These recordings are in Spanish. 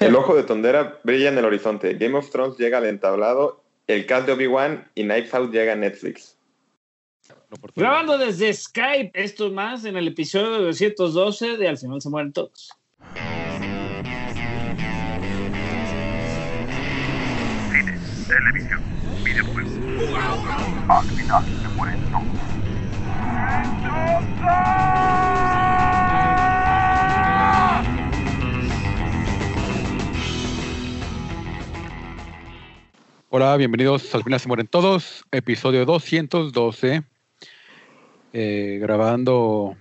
El ojo de tondera brilla en el horizonte. Game of Thrones llega al entablado. El cast de Obi-Wan y Knives Out llega a Netflix. Grabando desde Skype, esto más en el episodio 212 de Al final se mueren todos. Cine, televisión, videojuegos. Al final se mueren todos. Hola, bienvenidos al final se mueren todos, episodio 212. Eh, grabando,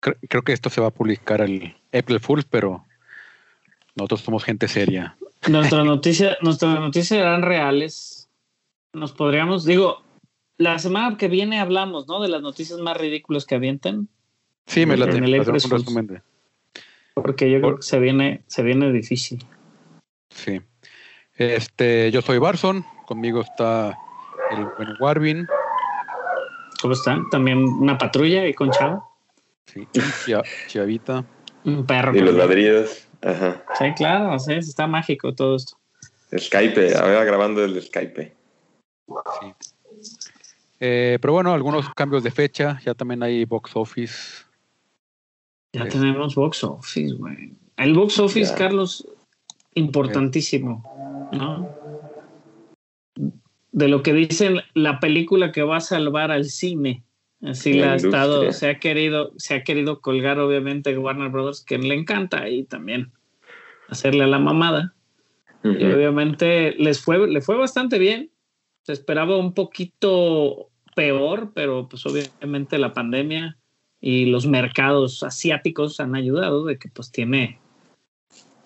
cre- creo que esto se va a publicar el April Fools, pero nosotros somos gente seria. Nuestras noticias, nuestras noticias eran reales. Nos podríamos, digo, la semana que viene hablamos, ¿no? De las noticias más ridículas que avienten, Sí, me resumen de- porque yo creo que se viene, se viene difícil. Sí. Este, yo soy Barson, conmigo está el buen Warvin, ¿Cómo están? También una patrulla y con Chavo. sí, Chiavita. Un perro. Y los ladridos. Ajá. Sí, claro, sí, está mágico todo esto. Skype, ahora grabando desde Skype. Sí. Eh, pero bueno, algunos cambios de fecha, ya también hay box office. Ya tenemos box office, güey. El box office, Ya. Carlos, importantísimo, ¿no? De lo que dicen la película que va a salvar al cine. Así La la ha estado, se ha querido, se ha querido colgar, obviamente, Warner Brothers, que le encanta, y también hacerle a la mamada. Y obviamente les fue, le fue bastante bien. Se esperaba un poquito peor, pero pues obviamente la pandemia y los mercados asiáticos han ayudado de que pues tiene,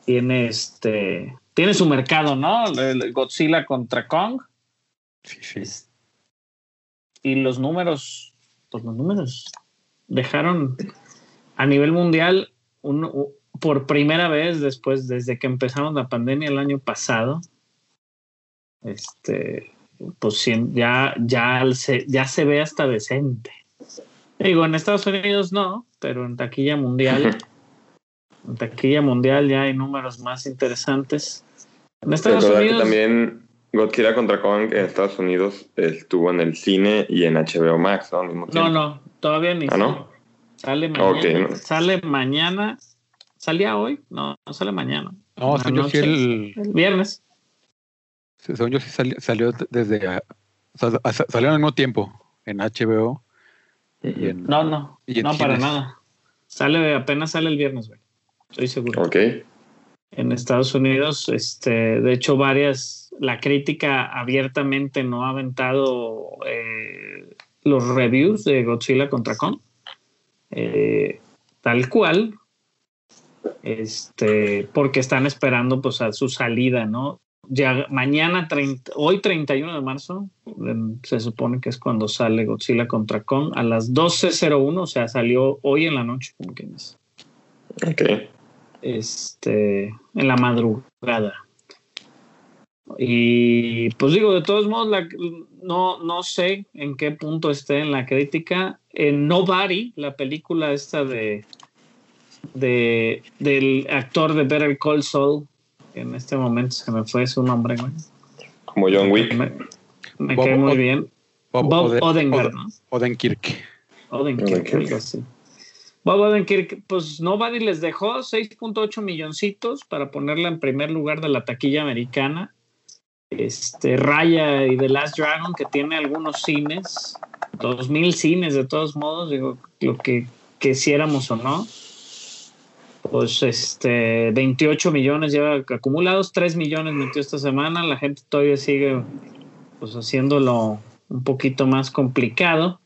tiene este, tiene su mercado, ¿no? El Godzilla contra Kong Sí, sí. es- y los números, pues los números dejaron a nivel mundial un- u- por primera vez después, desde que empezamos la pandemia el año pasado, este, pues ya, ya, se, ya se ve hasta decente. Digo, en Estados Unidos no, pero en taquilla mundial, taquilla mundial ya hay números más interesantes. En Estados Recordar que Unidos, también Godzilla contra Kong en Estados Unidos estuvo en el cine y en HBO Max, ¿no? Al mismo no, tiempo. no, todavía ni ¿Ah, no? Sale mañana. No. Sale mañana. ¿Salía hoy? No, no sale mañana. No, según yo sí el, El viernes. según yo sí sali- salió desde, o sea, sa- salió al mismo tiempo en HBO y en, No, no. Y en No, para nada. Sale, apenas sale el viernes, güey. Estoy seguro. Ok. En Estados Unidos, este, de hecho, varias, la crítica abiertamente no ha aventado eh, los reviews de Godzilla contra Kong. Eh, tal cual. Este, porque están esperando pues a su salida, ¿no? Ya mañana, 30, hoy 31 de marzo, se supone que es cuando sale Godzilla contra Kong a las 12.01, o sea, salió hoy en la noche, como quien dice Ok. Este, en la madrugada. Y pues digo, de todos modos, la- no, no sé en qué punto esté en la crítica. En Nobody, la película esta de, de del actor de Better Call Saul, que en este momento se me fue su nombre, güey. Como John Wick. Me, me Bob cae muy bien. Bob, Bob Ode- Odenkirk. Odenkirk. Odenkirk, así. Bob Odenkirk, pues Nobody les dejó 6.8 milloncitos para ponerla en primer lugar de la taquilla americana. Este, Raya y The Last Dragon, que tiene algunos cines, 2.000 cines de todos modos, digo, lo que quisiéramos o no. Pues este, 28 millones lleva acumulados, 3 millones metió esta semana, la gente todavía sigue pues haciéndolo un poquito más complicado.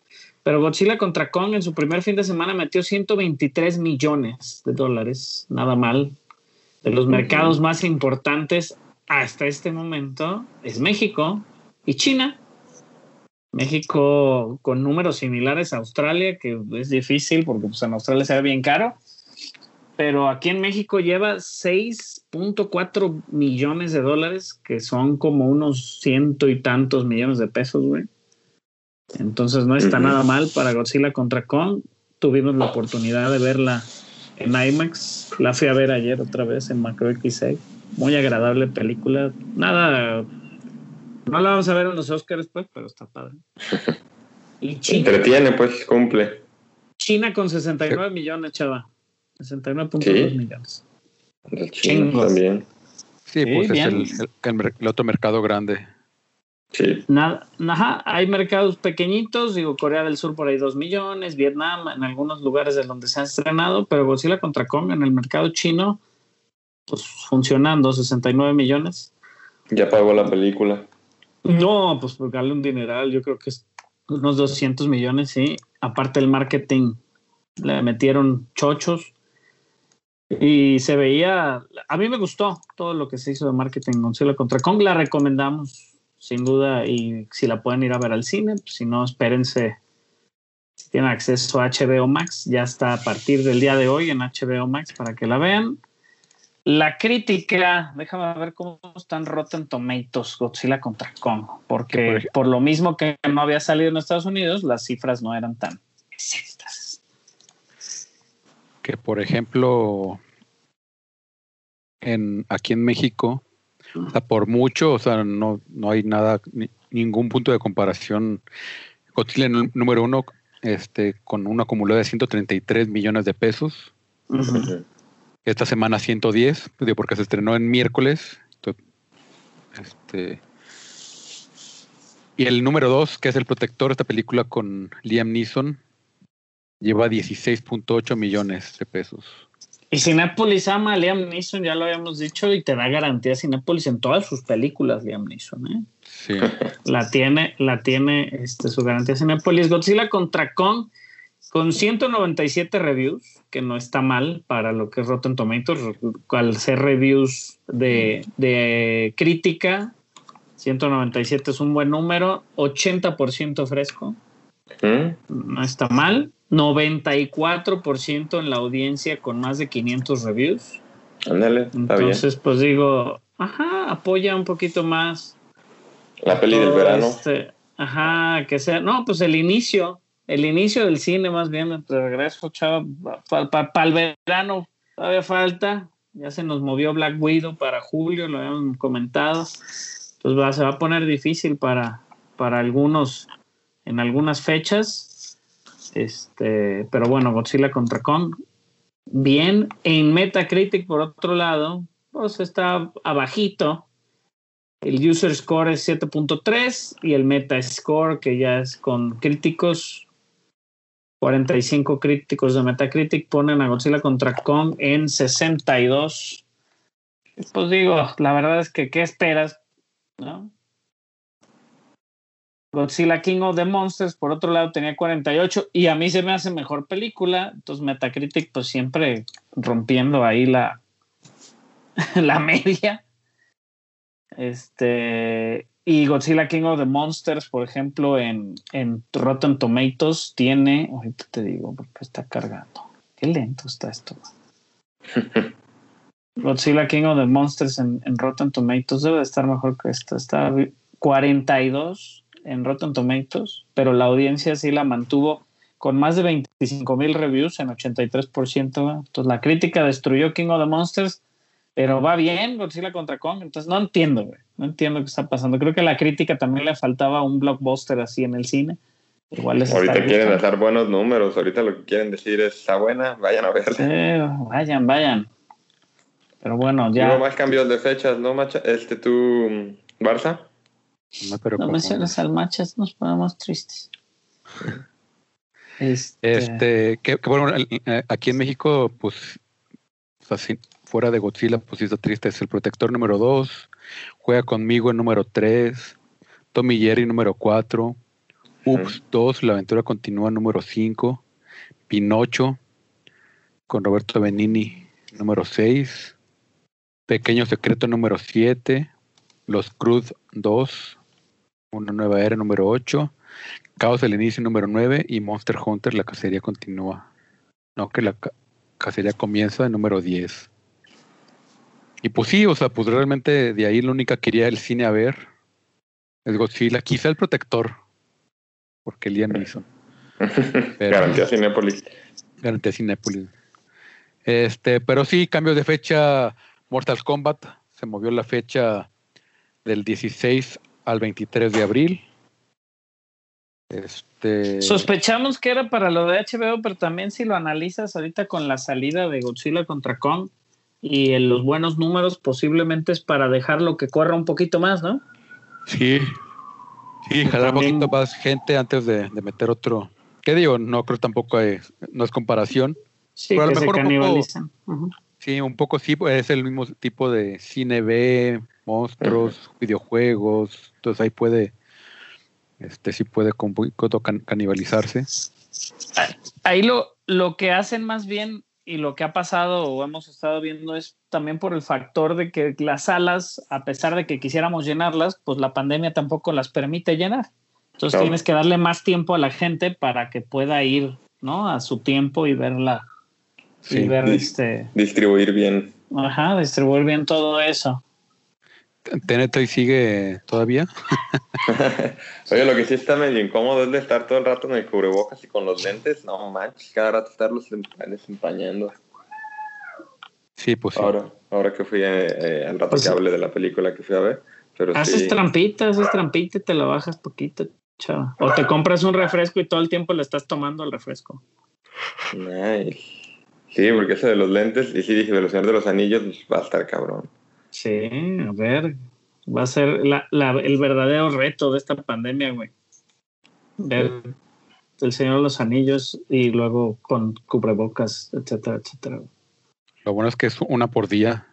Pero Godzilla contra Kong en su primer fin de semana metió 123 millones de dólares, nada mal. De los mercados más importantes hasta este momento es México y China. México con números similares a Australia, que es difícil porque pues, en Australia se ve bien caro. Pero aquí en México lleva 6.4 millones de dólares, que son como unos ciento y tantos millones de pesos, güey. Entonces no está nada mal para Godzilla contra Kong. Tuvimos la oportunidad de verla en IMAX. La fui a ver ayer otra vez en Macro XA. muy agradable película. Nada, no la vamos a ver en los Oscars, pues, pero está padre. Y China, Entretiene, pues, cumple. China con 69 millones, chava. 69.2 Sí. millones. Chingos. también. Sí, Sí, pues bien. es el, el- el otro mercado grande. Sí. Nada, ajá, hay mercados pequeñitos, digo, Corea del Sur por ahí 2 millones, Vietnam en algunos lugares de donde se ha estrenado, pero Godzilla contra Kong en el mercado chino, pues funcionando, 69 millones. Ya pagó la película. No, pues por darle un dineral, yo creo que es unos 200 millones, sí. Aparte el marketing, le metieron chochos y se veía, a mí me gustó todo lo que se hizo de marketing Godzilla contra Kong, la recomendamos sin duda y si la pueden ir a ver al cine, pues, si no, espérense. Si tienen acceso a HBO Max, ya está a partir del día de hoy en HBO Max para que la vean. La crítica, déjame ver cómo están Rotten Tomatoes, Godzilla contra Kong, porque Que por lo mismo que no había salido en Estados Unidos, las cifras no eran tan exactas. Que por ejemplo, en, aquí en México, o sea, por mucho, o sea, no, no hay nada, ni- ningún punto de comparación. Godzilla nú- número uno, este, con un acumulado de 133 millones de pesos. Esta semana 110, digo, porque se estrenó en miércoles. Este, y el número dos, que es El Protector, esta película con Liam Neeson, lleva 16.8 millones de pesos. Y Cinépolis ama a Liam Neeson, ya lo habíamos dicho, y te da garantía Cinépolis en todas sus películas, Liam Neeson, ¿eh? Sí. La tiene, la tiene este, su garantía Cinépolis. Godzilla contra Kong con 197 reviews, que no está mal para lo que es Rotten Tomatoes, al ser reviews de, de crítica. 197 es un buen número, 80% fresco, ¿Mm? no está mal. 94% en la audiencia con más de 500 reviews. Está bien. Entonces, pues digo, ajá, apoya un poquito más La peli del verano. este- ajá, que sea. No, pues el inicio, el inicio del cine más bien, de regreso, chava, para el verano todavía falta. Ya se nos movió Black Widow para julio, lo habíamos comentado. Pues va, se va a poner difícil para, para algunos, en algunas fechas. Este, pero bueno, Godzilla contra Kong, bien. En Metacritic, por otro lado, pues está abajito. El user score es 7.3 y el metascore, que ya es con críticos, 45 críticos de Metacritic ponen a Godzilla contra Kong en 62. Pues digo, la verdad es que, ¿qué esperas? ¿No? Godzilla King of the Monsters, por otro lado, tenía 48 y a mí se me hace mejor película. Entonces, Metacritic, pues siempre rompiendo ahí la, la media. Este, y Godzilla King of the Monsters, por ejemplo, en, en Rotten Tomatoes tiene, ahorita te digo, porque está cargando. Qué lento está esto. Godzilla King of the Monsters en, en Rotten Tomatoes debe de estar mejor que esta. Está 42 en Rotten Tomatoes, pero la audiencia sí la mantuvo con más de 25 mil reviews en 83%. ¿va? Entonces la crítica destruyó King of the Monsters, pero va bien Godzilla contra Kong. Entonces no entiendo, güey. No entiendo qué está pasando. Creo que a la crítica también le faltaba un blockbuster así en el cine. Igual les Ahorita quieren gustando. hacer buenos números. Ahorita lo que quieren decir es, está buena, vayan a verla. Eh, vayan, vayan. Pero bueno, ya. Hubo más cambios de fechas, ¿no, Macha? Este, tú, mm, Barça. No, pero No menciones al machas, nos ponemos tristes. Este, Este, que, que bueno, eh, aquí en México, pues, o sea, sí, fuera de Godzilla, pues sí está triste. Es el protector número 2, juega conmigo en número 3, Tommy Jerry número 4, Ups 2, la aventura continúa número 5, Pinocho con Roberto Benini número 6, Pequeño Secreto número 7, Los Cruz 2, Una Nueva Era número 8, Caos del Inicio número 9 y Monster Hunter, la cacería continúa. No, que la ca- cacería comienza en número 10. Y pues sí, o sea, pues realmente de ahí la única que iría el cine a ver es Godzilla, quizá el protector, porque Liam. Pero- Garantía Cinépolis. Garantía Cinépolis. Este, pero sí, cambios de fecha. Mortal Kombat se movió la fecha del 16 al 23 de abril. Este, Sospechamos que era para lo de HBO, pero también si lo analizas ahorita con la salida de Godzilla contra Kong y en los buenos números, posiblemente es para dejarlo que corra un poquito más, ¿no? sí, sí, jalar un poquito más gente antes de, de meter otro. ¿Qué digo? No creo tampoco, hay- no es comparación. Sí, Pero a lo que se mejor un poco- canibalizan. Sí, un poco sí, pues, es el mismo tipo de cine B, monstruos, videojuegos, entonces ahí puede, este sí puede con un poquito can- canibalizarse. Ahí lo, lo que hacen más bien y lo que ha pasado o hemos estado viendo es también por el factor de que las salas, a pesar de que quisiéramos llenarlas, pues la pandemia tampoco las permite llenar. Entonces Claro. tienes que darle más tiempo a la gente para que pueda ir, ¿no? A su tiempo y verla. Sí. Y ver este. Distribuir bien. Ajá, distribuir bien todo eso. TNT ahí sigue todavía. Oye, lo que sí está medio incómodo es de estar todo el rato en el cubrebocas y con los lentes. No manches, cada rato estarlos empa- desempañando. Sí, pues sí. Ahora, ahora que fui eh, eh, al rato Pues que sí. hable de la película que fui a ver. Pero Haces sí. trampita, haces trampita y te la bajas poquito, chava. O te compras un refresco y todo el tiempo le estás tomando el refresco. Nice. Sí, porque ese de los lentes, y sí dije, de los señores de los anillos, pues, va a estar cabrón. Sí, a ver, va a ser la- la- el verdadero reto de esta pandemia, güey. Ver el Señor de los Anillos y luego con cubrebocas, etcétera, etcétera. Lo bueno es que es una por día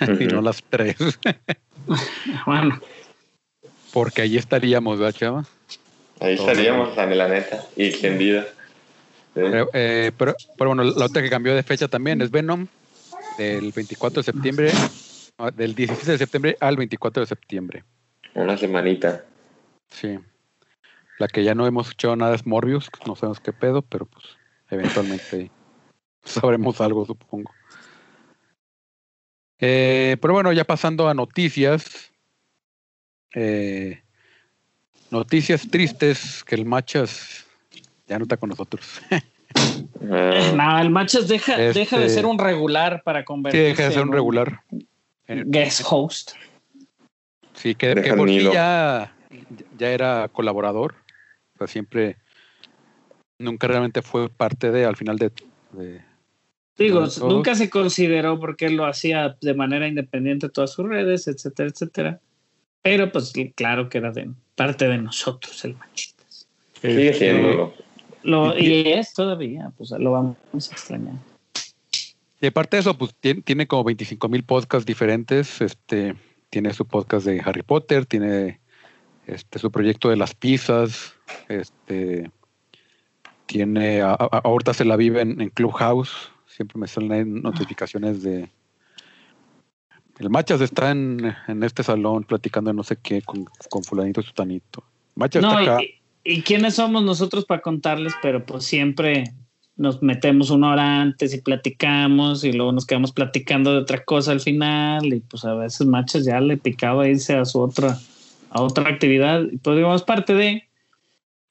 y no las tres, Bueno, porque ahí estaríamos, ¿verdad, chava? Ahí Todo estaríamos, Dani, la neta, y extendida. Sí. Pero, eh, pero, pero bueno, la otra que cambió de fecha también es Venom, del 24 de septiembre, del 16 de septiembre al 24 de septiembre. Una semanita. Sí. La que ya no hemos escuchado nada es Morbius, no sabemos qué pedo, pero pues eventualmente sabremos algo, supongo. Eh, pero bueno, ya pasando a noticias. eh, noticias tristes que el Machas ya no está con nosotros. Ah, nada, el Machas deja, deja de Este- ser un regular para Sí, convertirse deja de ser un regular. Guest host. Sí, que, que por sí ya, ya era colaborador. O sea, siempre, nunca realmente fue parte de, al final de, de- Digo, de nunca se consideró porque él lo hacía de manera independiente todas sus redes, etcétera, etcétera. Pero pues claro que era de parte de nosotros el Machitas. sigue este, siéndolo. Lo, y es todavía, pues lo vamos a extrañar. Y aparte de eso, pues tiene, tiene como 25 mil podcasts diferentes. Este, tiene su podcast de Harry Potter, tiene este, su proyecto de las pizzas, este, tiene, a- a- ahorita se la vive en, en Clubhouse, siempre me salen notificaciones de... El Machas está en, en este salón platicando de no sé qué con, con fulanito y sutanito. Machas No, está acá. y, y quiénes somos nosotros para contarles, pero pues siempre nos metemos una hora antes y platicamos y luego nos quedamos platicando de otra cosa al final y pues a veces Machas ya le picaba irse a su otra a otra actividad y pues digamos parte de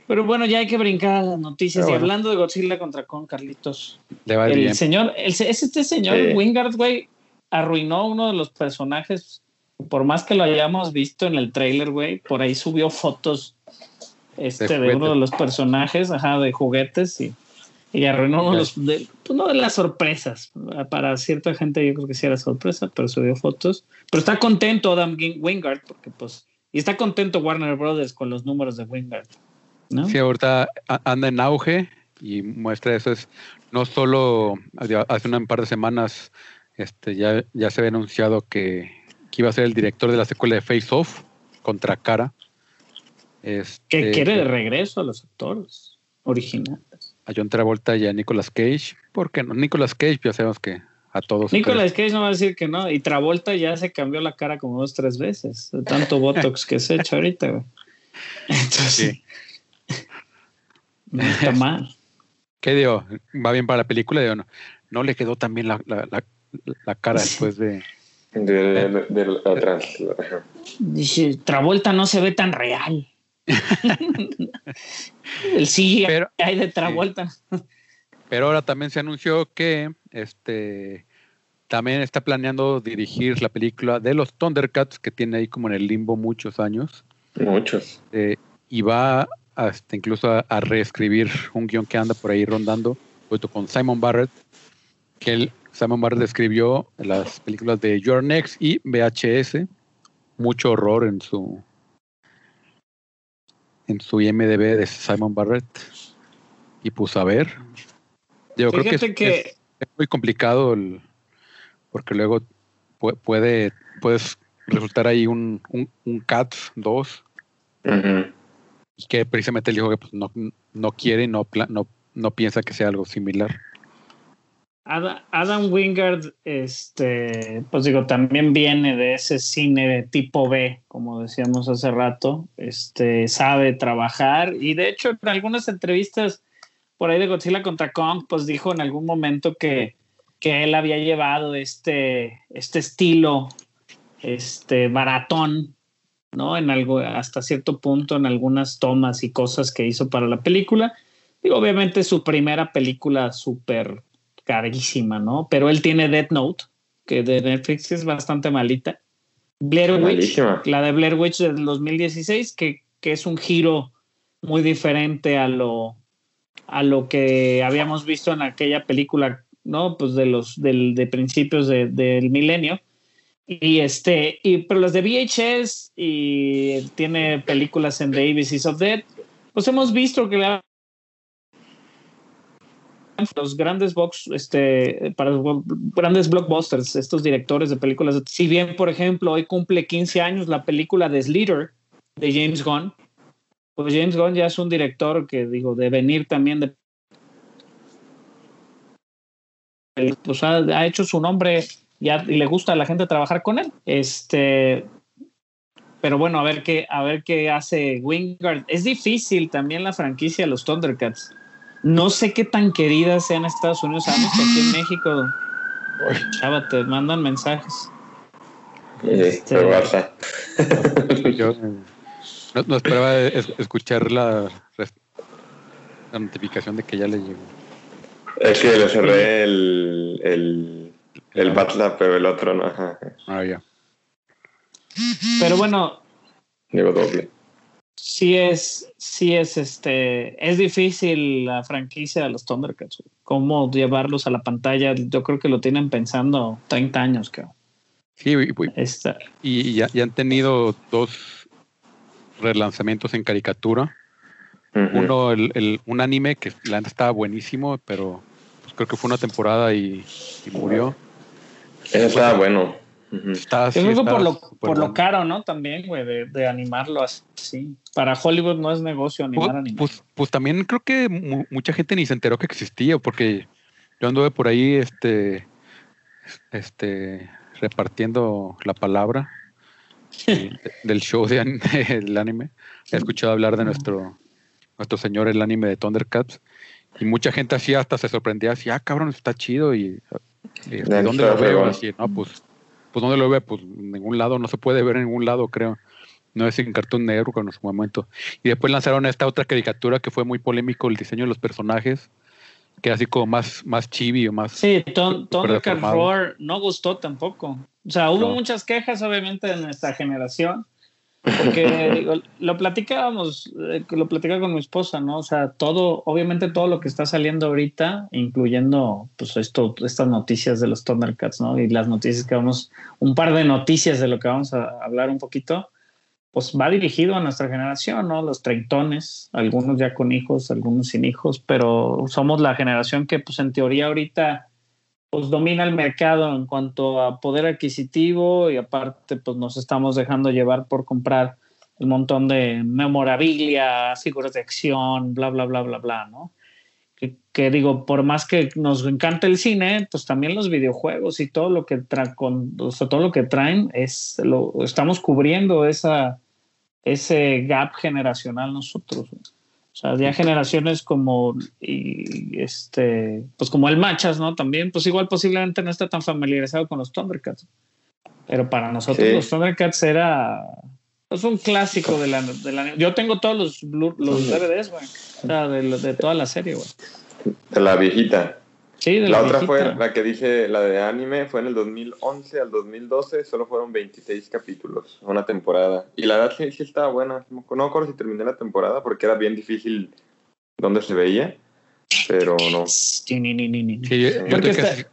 pero bueno ya hay que brincar a las noticias Pero y bueno. hablando de Godzilla contra Kong Carlitos Le va el bien. señor el, es este señor Sí. Wingard güey arruinó uno de los personajes por más que lo hayamos visto en el trailer güey por ahí subió fotos este De de, uno de los personajes ajá de juguetes y y arruinó uno de los de, pues no de las sorpresas. Para cierta gente yo creo que sí era sorpresa pero subió fotos. Pero está contento Adam Wingard porque pues y está contento Warner Brothers con los números de Wingard ¿no? Sí, ahorita anda en auge y muestra eso. Es no solo hace un par de semanas este ya, ya se había anunciado que, que iba a ser el director de la secuela de Face Off contra Cara. Este, que quiere de regreso a los actores originales a John Travolta y a Nicolas Cage. ¿Por qué no? Nicolas Cage ya sabemos que a todos. Nicolas Cage no va a decir que no. Y Travolta ya se cambió la cara como dos, tres veces. De tanto Botox que se echa ahorita, güey. Entonces, Sí. no está mal. ¿Qué digo? ¿Va bien para la película? Digo, no, no le quedó tan bien la, la, la, la cara después de... De, de- de la trans- ajá. Dice, Travolta no se ve tan real. El CGI Pero, de Travolta. Pero ahora también se anunció que este también está planeando dirigir la película de los Thundercats, que tiene ahí como en el limbo muchos años. Muchos. Eh, y va hasta incluso a, a reescribir un guion que anda por ahí rondando, junto con Simon Barrett, que él, Simon Barrett escribió las películas de Your Next y VHS. Mucho horror en su en su IMDB de Simon Barrett. Y pues a ver. Yo creo que, es, Fíjate que- es- es muy complicado el- porque luego pu- puede puedes resultar ahí un, un, un Cats 2 Ujú. y que precisamente él dijo que pues, no, no quiere y no, pla- no, no piensa que sea algo similar. Ada- Adam Wingard, este, pues digo, también viene de ese cine de tipo B, como decíamos hace rato, este, sabe trabajar y de hecho en algunas entrevistas por ahí de Godzilla contra Kong, pues dijo en algún momento que, que él había llevado este, este estilo, este, baratón, ¿no? En algo, hasta cierto punto, en algunas tomas y cosas que hizo para la película. Y obviamente su primera película súper carísima, ¿no? Pero él tiene Death Note, que de Netflix es bastante malita. Blair Witch, Malísima. la de Blair Witch del 2016, que, que es un giro muy diferente a lo, a lo que habíamos visto en aquella película, ¿no? Pues de los del, de principios de- del milenio. Y este, y, pero las de VHS y tiene películas en The ABCs of Death, pues hemos visto que le los grandes box, este, para los grandes blockbusters, estos directores de películas. Si bien, por ejemplo, hoy cumple 15 años la película de Slither de James Gunn, pues James Gunn ya es un director que, digo, de venir también de. Pues ha, ha hecho su nombre ya, y le gusta a la gente trabajar con él. Este. Pero bueno, a ver qué, a ver qué hace Wingard. Es difícil también la franquicia de los Thundercats. No sé qué tan queridas sean en Estados Unidos. Sabemos que aquí en México, chava, te mandan mensajes. Sí, Este- pero basta. Yo no, no esperaba es- escuchar la, notificación de que ya le llegó. Es que le cerré el, el, el Batlab, pero el otro no. Ajá. Ah, ya. Pero bueno, Digo doble. Sí es, sí es este, es difícil la franquicia de los Thundercats. Cómo llevarlos a la pantalla, yo creo que lo tienen pensando 30 años, creo. Sí, y, y- Esta, y ya, ya han tenido dos relanzamientos en caricatura. Uno, el, el- un anime que la neta estaba buenísimo, pero pues, creo que fue una temporada y, y murió. Ese estaba bueno. Ujú. Está, yo sí, creo que está por lo, por lo caro, ¿no? También, güey, de, de animarlo así. Para Hollywood no es negocio animar Pues, anime. pues, pues también creo que mu- mucha gente ni se enteró que existía, porque yo anduve por ahí este, este repartiendo la palabra de- del show de del anime. He escuchado hablar de nuestro, nuestro señor el anime de Thundercats. Y mucha gente así hasta se sorprendía, así, ah, cabrón, está chido. Y, y, Ya, ¿dónde lo veo? Así, no, pues, pues ¿dónde lo ve? Pues en ningún lado, no se puede ver en ningún lado, creo. No es en Cartoon Network en su momento. Y después lanzaron esta otra caricatura que fue muy polémico, el diseño de los personajes, que era así como más, más chibi o más... Sí, deformado. Roar no gustó tampoco. O sea, hubo No. muchas quejas, obviamente, de nuestra generación. Porque digo, lo platicábamos, eh, lo platicaba con mi esposa, ¿no? O sea, todo, obviamente todo lo que está saliendo ahorita, incluyendo pues esto, estas noticias de los Thundercats, ¿no? Y las noticias que vamos, un par de noticias de lo que vamos a hablar un poquito, pues va dirigido a nuestra generación, ¿no? Los treintones, algunos ya con hijos, algunos sin hijos, pero somos la generación que, pues en teoría ahorita, pues domina el mercado en cuanto a poder adquisitivo y aparte, pues nos estamos dejando llevar por comprar el montón de memorabilia, figuras de acción, bla, bla, bla, bla, bla, ¿no? Que, digo, por más que nos encanta el cine, pues también los videojuegos y todo lo que tra o sea, todo lo que traen es lo estamos cubriendo esa ese gap generacional nosotros. O sea, ya generaciones como y este, pues como el Machas, ¿no? También, pues igual posiblemente no está tan familiarizado con los Thundercats. Pero para nosotros Sí. los Thundercats era pues un clásico de la, de la- Yo tengo todos los, los. DVDs, güey. O sea, de, de toda la serie, güey. De la viejita. Sí, de La la, otra fue, la que dije, la de anime, fue en el 2011 al 2012, solo fueron 26 capítulos, una temporada. Y la verdad sí, sí estaba buena. No me acuerdo si terminé la temporada porque era bien difícil donde se veía, pero no. Sí, ni, ni, ni, ni. Sí, yo, yo Porque estoy,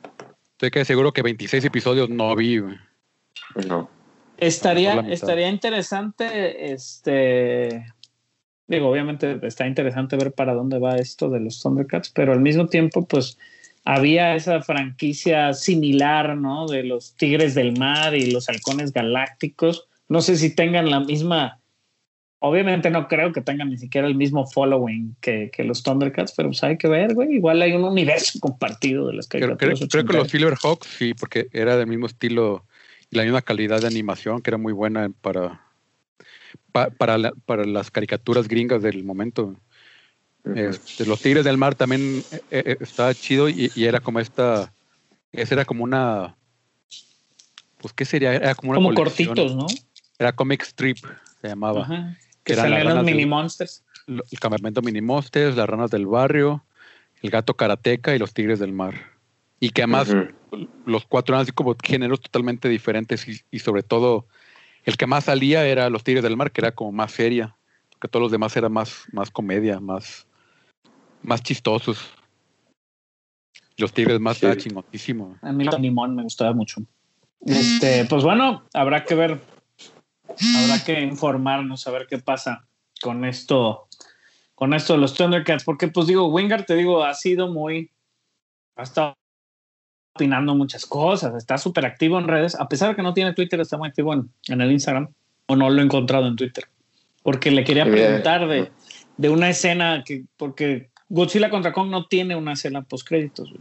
estoy casi seguro que 26 episodios no vi. no. Estaría, estaría interesante, este, digo, obviamente está interesante ver para dónde va esto de los Thundercats, pero al mismo tiempo, pues, había esa franquicia similar, ¿no? De los Tigres del Mar y los Halcones Galácticos. No sé si tengan la misma, obviamente no creo que tengan ni siquiera el mismo following que, que los Thundercats, pero pues hay que ver, güey, igual hay un universo compartido de las Creo, creo- caricaturas creo que los. Silverhawks sí, porque era del mismo estilo y la misma calidad de animación que era muy buena para, pa- para, la- para las caricaturas gringas del momento. Ujú. Este, los Tigres del Mar también eh, eh, estaba chido y, y era como esta, esa era como una, pues qué sería, era como una Como colección. cortitos, ¿no? Era comic strip, se llamaba. Ajá. Que salían los del- mini monsters. El campamento Mini Monsters, las ranas del barrio, el gato karateca y los tigres del mar. Y que además los cuatro eran así como géneros totalmente diferentes y, y sobre todo el que más salía era los tigres del mar, que era como más seria, que todos los demás eran más, más comedia, más, más chistosos. Los tigres más Sí. chingotísimo. A mí el limón me gustaba mucho. Este, pues bueno, habrá que ver, habrá que informarnos a ver qué pasa con esto, con esto de los Thundercats, porque pues digo, Wingard, te digo, ha sido muy, ha estado opinando muchas cosas, está súper activo en redes, a pesar de que no tiene Twitter, está muy activo en, en el Instagram, o no lo he encontrado en Twitter, porque le quería preguntar de, de una escena que, porque Godzilla contra Kong no tiene una escena post créditos,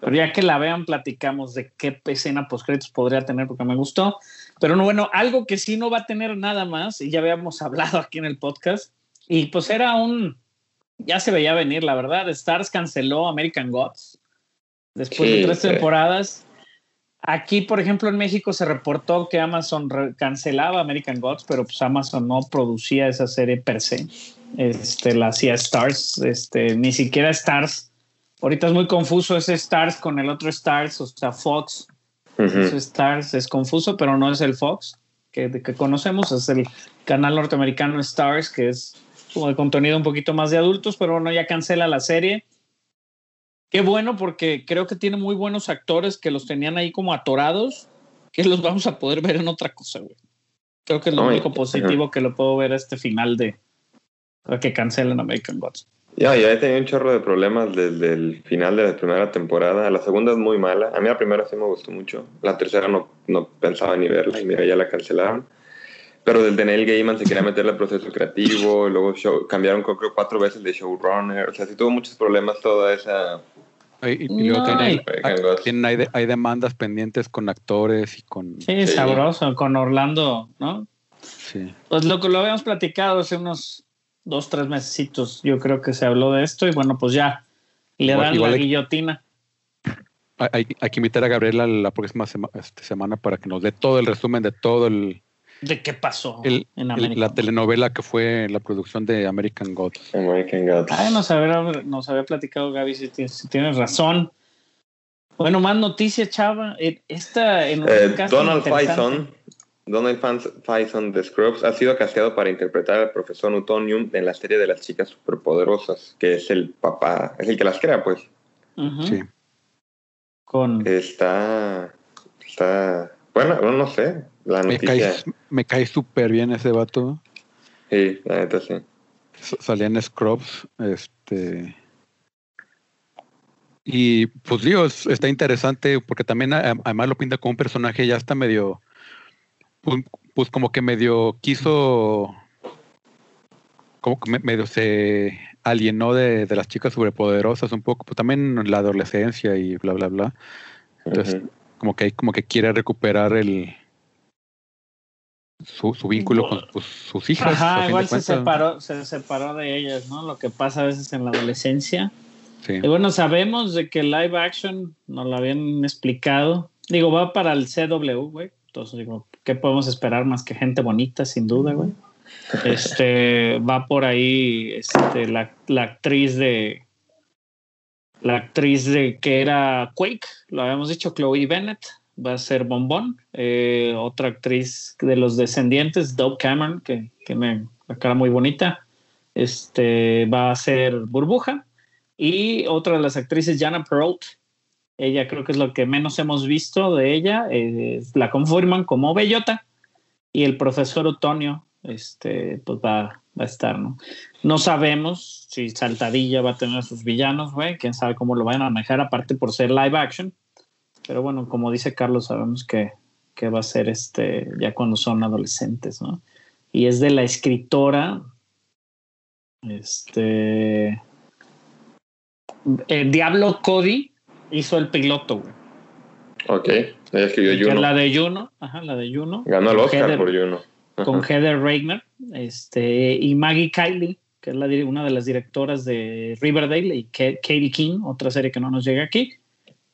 pero ya que la vean, platicamos de qué escena postcréditos podría tener, porque me gustó. Pero no, bueno, algo que sí no va a tener nada más, y ya habíamos hablado aquí en el podcast, y pues era un. Ya se veía venir, la verdad. Stars canceló American Gods después de Sí, tres sí. temporadas. Aquí, por ejemplo, en México se reportó que Amazon cancelaba American Gods, pero pues Amazon no producía esa serie per se. Este, la hacía Stars, este, ni siquiera Stars. Ahorita es muy confuso ese Stars con el otro Stars, o sea, Fox. Ese Stars es confuso, pero no es el Fox que, que conocemos, es el canal norteamericano Stars, que es como de contenido un poquito más de adultos, pero bueno, ya cancela la serie. Qué bueno, porque creo que tiene muy buenos actores que los tenían ahí como atorados, que los vamos a poder ver en otra cosa, güey. Creo que es lo único positivo que lo puedo ver a este final de que cancelen American Gods. Ya, ya he tenido un chorro de problemas desde el final de la primera temporada. La segunda es muy mala. A mí la primera sí me gustó mucho. La tercera no, no pensaba ni verla y mira, ya la cancelaron. Pero desde Neil Gaiman se quería meterle al proceso creativo, y luego show- cambiaron creo que cuatro veces de showrunner. O sea, sí tuvo muchos problemas toda esa... Y, y luego No, tienen, tienen- hay, de- hay demandas pendientes con actores y con... Sí, Sí. sabroso, con Orlando, ¿no? Sí. Pues lo que lo habíamos platicado hace unos dos, tres mesecitos, yo creo que se habló de esto y bueno, pues ya le Igual- dan igual la hay- guillotina. Hay, hay- hay que invitar a Gabriela la próxima sema- este, semana para que nos dé todo el resumen de todo el, ¿De qué pasó el- en el- América? la telenovela que fue la producción de American Gods. American Gods. Ay, nos había, nos había platicado Gaby si tienes, si tienes razón. Bueno, más noticias, chava. Eh, Esta en un Eh, Donald. Faison, Donald Fans- Faison de Scrubs ha sido casteado para interpretar al profesor Newtonium en la serie de las chicas superpoderosas, que es el papá, es el que las crea, pues. Sí. Con Está, está, bueno, no, no sé, la Me cae, noticia, me cae súper bien ese vato. sí, la neta sí. S- Salía en Scrubs. Este. Y pues digo, es- está interesante porque también además lo pinta como un personaje ya está medio. Pues, pues como que medio quiso. Como que me- medio se alienó de, de las chicas sobrepoderosas un poco, pues también la adolescencia y bla, bla, bla. Entonces, como que como que quiere recuperar el su, su vínculo con sus hijas. Ajá, igual se separó, se separó de ellas, ¿no? Lo que pasa a veces en la adolescencia. Sí. Y bueno, sabemos de que live action nos lo habían explicado. Digo, va para el CW, güey. Entonces, digo, ¿qué podemos esperar más que gente bonita, sin duda, güey? Este, va por ahí este, la, la actriz de La actriz de, que era Quake, lo habíamos dicho, Chloe Bennett, va a ser Bombón. Eh, otra actriz de los descendientes, Doug Cameron, que tiene la cara muy bonita, este, va a ser Burbuja. Y otra de las actrices, Jana Perrault, ella creo que es lo que menos hemos visto de ella, eh, la confirman como Bellota. Y el profesor Otonio, este, pues va, va a estar, ¿no? Sabemos si Saltadilla va a tener sus villanos, güey, quién sabe cómo lo vayan a manejar, aparte por ser live action. Pero bueno, como dice Carlos, sabemos que, que va a ser este ya cuando son adolescentes, ¿no? Y es de la escritora, este, el Diablo Cody hizo el piloto, güey. Ok, ella escribió Que Juno. la de Juno, ajá, la de Juno. Ganó el Oscar Heather- por Juno. Ajá. con Heather Regner este, y Maggie Kylie, que es la, una de las directoras de Riverdale, y Ka- Katie King, otra serie que no nos llega aquí,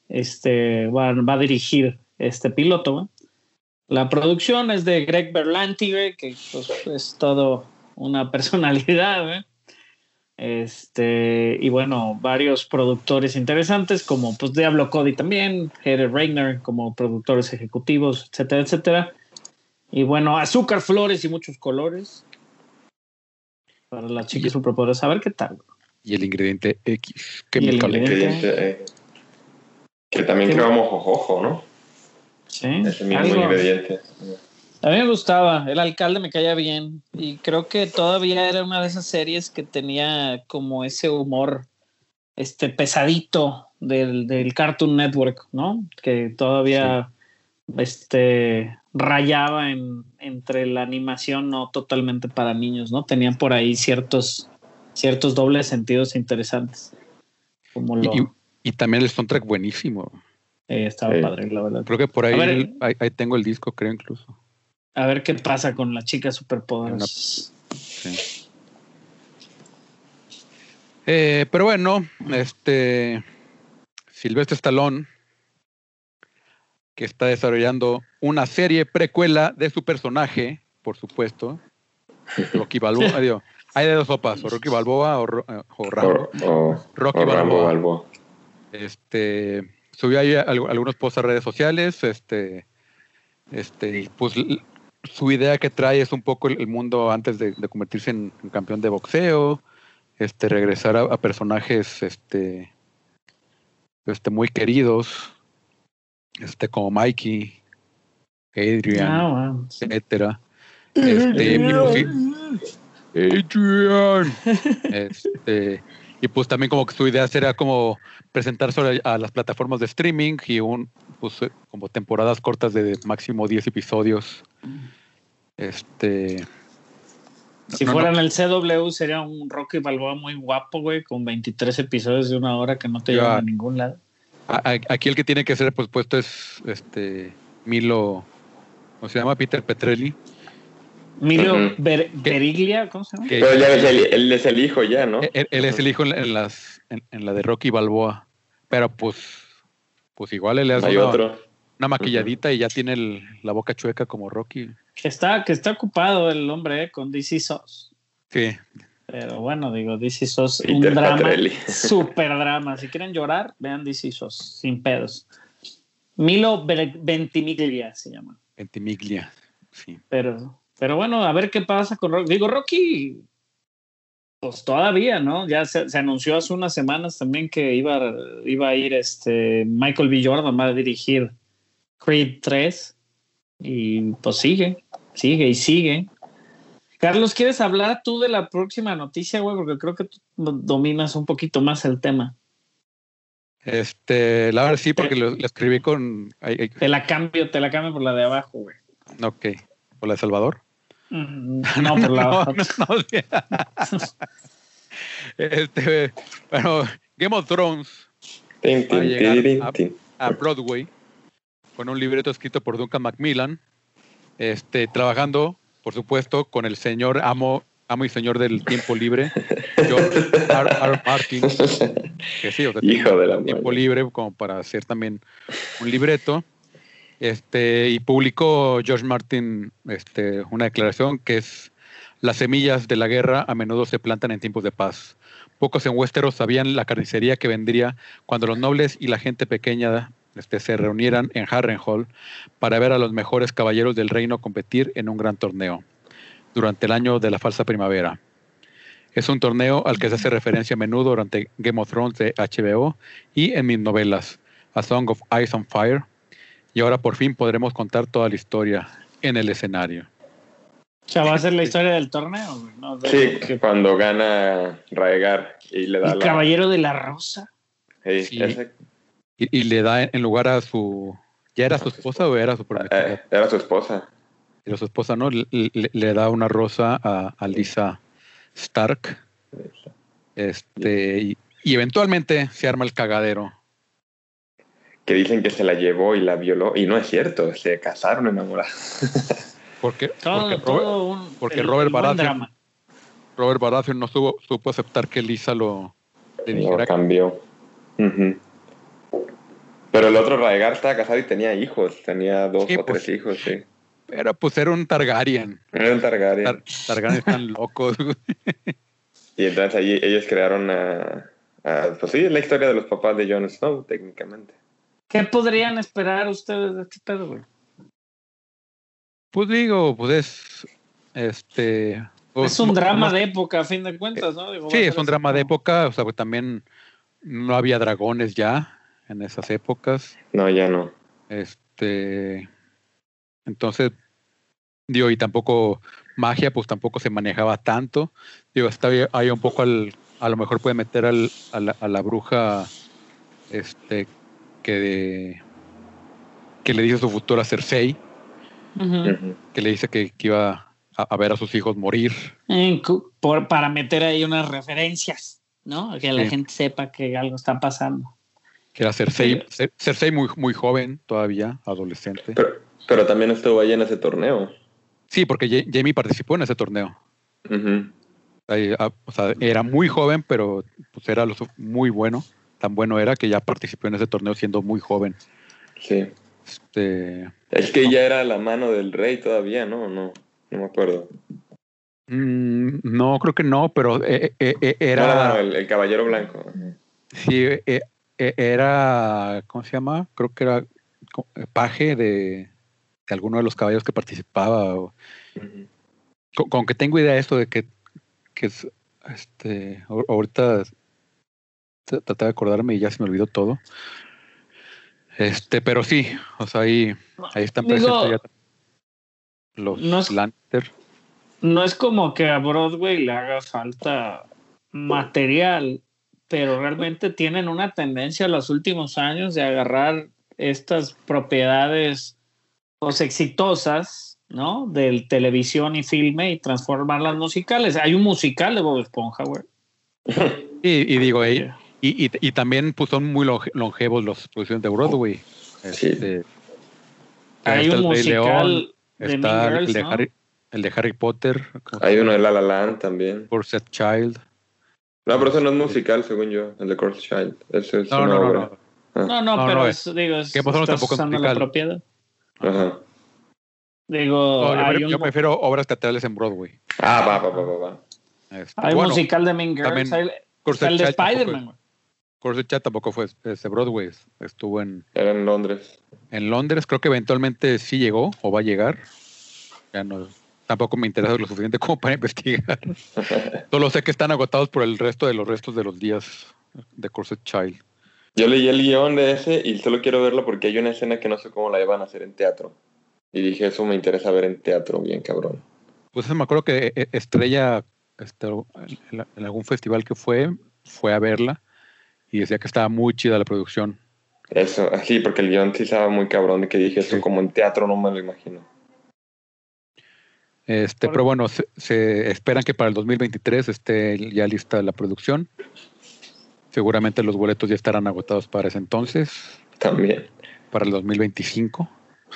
este, va, va a dirigir este piloto. La producción es de Greg Berlanti, que pues, es todo una personalidad. Este, y bueno, varios productores interesantes, como pues Diablo Cody también, Heather Regner como productores ejecutivos, etcétera, etcétera. Y bueno, azúcar, flores y muchos colores. Para las chicas superpoderosas. A ver qué tal. Y el ingrediente X. Y el ingrediente- Ingrediente, que también Sí. creó mojojojo, ¿no? Sí. Ese mismo algo. ingrediente. A mí me gustaba. El alcalde me caía bien. Y creo que todavía era una de esas series que tenía como ese humor este pesadito del, del Cartoon Network, ¿no? Que todavía este rayaba en, entre la animación no totalmente para niños, ¿no? Tenían por ahí ciertos, ciertos dobles sentidos interesantes. Como lo Y, y- también el soundtrack buenísimo. eh, estaba padre, la verdad. Creo que por ahí, ahí, ahí tengo el disco, creo incluso. A ver qué pasa con las chicas superpoderosas. Sí. Eh, pero bueno, este Silvestre Stallone, que está desarrollando una serie precuela de su personaje, por supuesto, Rocky Balboa. digo, hay de dos sopas, o Rocky Balboa o, eh, o Rambo. O, o- Rocky o Rambo Balboa. Este subió ahí al- algunos posts a redes sociales, este, este, y pues su idea que trae es un poco el, el mundo antes de, de convertirse en, en campeón de boxeo, este, regresar a, a personajes, este, este, muy queridos, este, como Mikey, Adrian, wow. etcétera. Este, sí, Adrian. Este, y pues también como que su idea será como presentarse a, a las plataformas de streaming y un pues eh, como temporadas cortas de máximo 10 episodios. Este Si no, fuera no. en el CW sería un Rocky Balboa muy guapo, güey, con 23 episodios de una hora que no te Ya. llevan a ningún lado. aquí el que tiene que ser pues puesto es este Milo ¿cómo se llama? Peter Petrelli. Ber- Beriglia, ¿cómo se llama? Que Pero ya ves, él, él es el hijo ya, ¿no? él, él es el hijo en, en las en, en la de Rocky Balboa. Pero pues pues igual él le hace una, otro. una maquilladita y ya tiene el- la boca chueca como Rocky. Que está, que está ocupado el hombre eh, con DC SOS. Sí, Pero bueno, digo, DC SOS, un Peter drama, Patrelli. super drama. Si quieren llorar, vean DC SOS, sin pedos. Milo Ventimiglia se llama. Ventimiglia. Sí. Pero, pero bueno, a ver qué pasa con Rocky. Digo, Rocky, pues todavía, ¿no? Ya se, se anunció hace unas semanas también que iba, a- iba a ir este Michael B. Jordan, va a dirigir Creed 3. Y pues sigue, sigue y sigue. Carlos, ¿quieres hablar tú de la próxima noticia, güey? Porque creo que tú dominas un poquito más el tema. Este, la verdad sí, porque lo, lo escribí con. ay, ay, Te la cambio, te la cambio por la de abajo, güey. ok. ¿Por la de Salvador? No, por la no, no, este, bueno, Game of Thrones Tin, Va a llegar Broadway con un libreto escrito por Duncan Macmillan, este, trabajando, por supuesto, con el señor amo, amo y señor del tiempo libre, George R. R. Martin, que sí, o sea, tiene Hijo de la tiempo madre. libre como para hacer también un libreto. Este, y publicó George Martin este, una declaración que es las semillas de la guerra a menudo se plantan en tiempos de paz. Pocos en Westeros sabían la carnicería que vendría cuando los nobles y la gente pequeña este, se reunieran en Harrenhal para ver a los mejores caballeros del reino competir en un gran torneo durante el año de la falsa primavera. Es un torneo al que se hace referencia a menudo durante Game of Thrones de HBO y en mis novelas, A Song of Ice and Fire. Y ahora por fin podremos contar toda la historia en el escenario. O sea, va a ser la historia del torneo, güey, ¿no? De Sí, que- cuando gana Raegar y le da El la. Caballero de la Rosa. Sí, Sí. ese- Y, y le da en lugar a su... ¿Ya era su esposa o era su prometida? eh, era su esposa. Era su esposa, ¿no? Le, le- le da una rosa a, a Lisa Stark. Este, y, y eventualmente se arma el cagadero. Que dicen que se la llevó y la violó. Y no es cierto, se casaron enamorados. Porque, porque Robert, un. porque el- Robert el Baratheon- drama. Robert Baratheon no supo, supo aceptar que Lisa lo le Lo cambió. Pero el otro Raegar estaba casado y tenía hijos. Tenía dos Sí, o pues. tres hijos, sí. Pero pues era un Targaryen. Era un Targaryen. Tar- Targaryen están locos. Y entonces ahí ellos crearon a, a- Pues sí, es la historia de los papás de Jon Snow, técnicamente. ¿Qué podrían esperar ustedes de este pedo, güey? Pues digo, pues es este pues, Es un drama no- de época, a fin de cuentas, ¿no? Digo, Sí, es un drama de época, o sea, pues también no había dragones ya en esas épocas. No, ya no. Este entonces digo, y tampoco magia, pues tampoco se manejaba tanto. Digo, está bien, hay un poco al, a lo mejor puede meter al, a, la, a la bruja este que que le dice su futuro a Cersei, Ujú. Ujú. que le dice que, que iba a, a ver a sus hijos morir. Cu- por- para meter ahí unas referencias, ¿no? Que la Sí. gente sepa que algo está pasando. Que era Cersei, Cer- Cersei muy, muy joven todavía, adolescente. Pero, pero también estuvo ahí en ese torneo. Sí, porque Ja- Jamie participó en ese torneo. Ah, o sea, era muy joven, pero pues era su- muy bueno. Tan bueno era que ya participó en ese torneo siendo muy joven. Sí. Este, Es que ella era la mano del rey todavía, ¿no? No, no me acuerdo. mm, no, creo que no, pero eh, eh, eh, No, era. no, el, el caballero blanco. Sí, eh, era. ¿Cómo se llama? Creo que era paje de, de alguno de los caballos que participaba. o- con, con que tengo idea de esto de que, que es, este, ahor- ahorita traté de acordarme y ya se me olvidó todo. Este, pero sí, o sea, ahí, ahí están Digo, presentes ya los no es-. No es como que a Broadway le haga falta material, pero realmente tienen una tendencia en los últimos años de agarrar estas propiedades pues, exitosas, ¿no? Del televisión y filme y transformarlas musicales. Hay un musical de Bob Esponja, güey. Y, y digo, ahí, y, y, y también pues, son muy longe- longevos los producciones de Broadway. Sí. Este, Hay está un el Rey León, musical de está Mean el, Girls, de ¿no? Harry, el de Harry Potter, Hay uno de La La Land también. por Set Child. No, pero eso no es musical, según yo, el de Course Child. Eso es No, una no, no, obra. no. No, no, No, pero no, es, digo, of Thrones estás tampoco usando la musical. propiedad. Ajá. Digo, No, yo, hay pre- un, yo prefiero obras teatrales en Broadway. Ah, va, va, va, va, va. Este, hay un bueno, musical de Mean Girls. también hay- el de Spider-Man, Course Child tampoco fue es de Broadway. Estuvo en, Era en Londres. en Londres. Creo que eventualmente sí llegó o va a llegar. Ya no, tampoco me interesa lo suficiente como para investigar. Solo sé que están agotados por el resto de los restos de los días de Corset Child. Yo leí el guion de ese y solo quiero verlo porque hay una escena que no sé cómo la iban a hacer en teatro. Y dije, eso me interesa ver en teatro, bien cabrón. Pues me acuerdo que eh, Estrella, este, en algún festival que fue, fue a verla y decía que estaba muy chida la producción. Eso, así, porque el guion sí estaba muy cabrón y que dije, eso Sí. como en teatro no me lo imagino. Este, pero bueno, se, se esperan que para el 2023 esté ya lista la producción. Seguramente los boletos ya estarán agotados para ese entonces, También. para el 2025.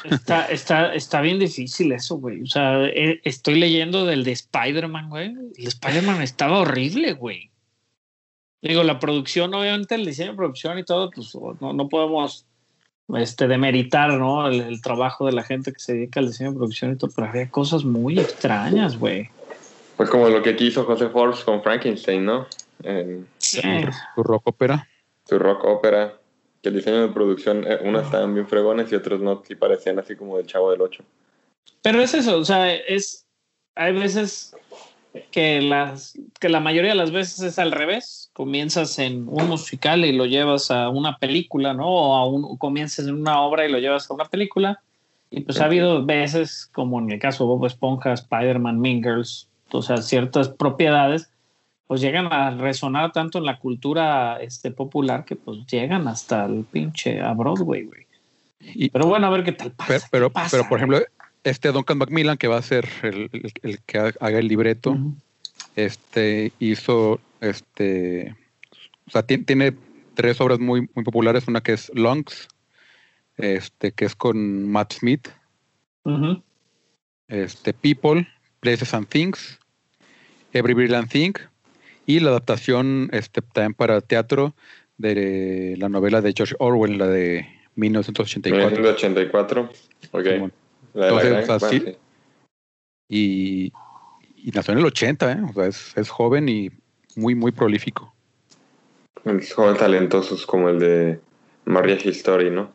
Está, está, está bien difícil eso, güey. O sea, eh, estoy leyendo del de Spider-Man, güey. El Spider-Man estaba horrible, güey. Digo, la producción, obviamente, el diseño de producción y todo, pues no, no podemos este, demeritar, ¿no? El, el trabajo de la gente que se dedica al diseño de producción y todo, pero había cosas muy extrañas, güey. Fue como lo que quiso José Forbes con Frankenstein, ¿no? en Sí. Tu rock ópera. su rock ópera. Que el diseño de producción, eh, unos estaban bien fregones y otros no, sí parecían así como del Chavo del Ocho. Pero es eso, o sea, es. Hay veces que las que la mayoría de las veces es al revés. Comienzas en un musical y lo llevas a una película, ¿no? O a un, comienzas en una obra y lo llevas a una película. Y pues ha habido veces, como en el caso de Bob Esponja, Spider-Man, Mean Girls, o sea, ciertas propiedades, pues llegan a resonar tanto en la cultura este, popular que pues llegan hasta el pinche a Broadway, güey. Y- Pero bueno, a ver qué tal pasa. Pero, pero, pasa. pero, por ejemplo, este Duncan Macmillan, que va a ser el, el- el que ha- haga el libreto, Ujú. este hizo este o sea ti- tiene tres obras muy muy populares una que es Lungs este que es con Matt Smith Ujú. este People Places and Things Every Brilliant Thing y la adaptación este también para teatro de la novela de George Orwell la de 1984 1984. Ok. La de la Entonces, gran- o sea, sí. bueno, sí. y, y nació en el 80 ¿eh? o sea es, es joven y muy muy prolífico Los jóvenes talentosos como el de Marriage Story, ¿no?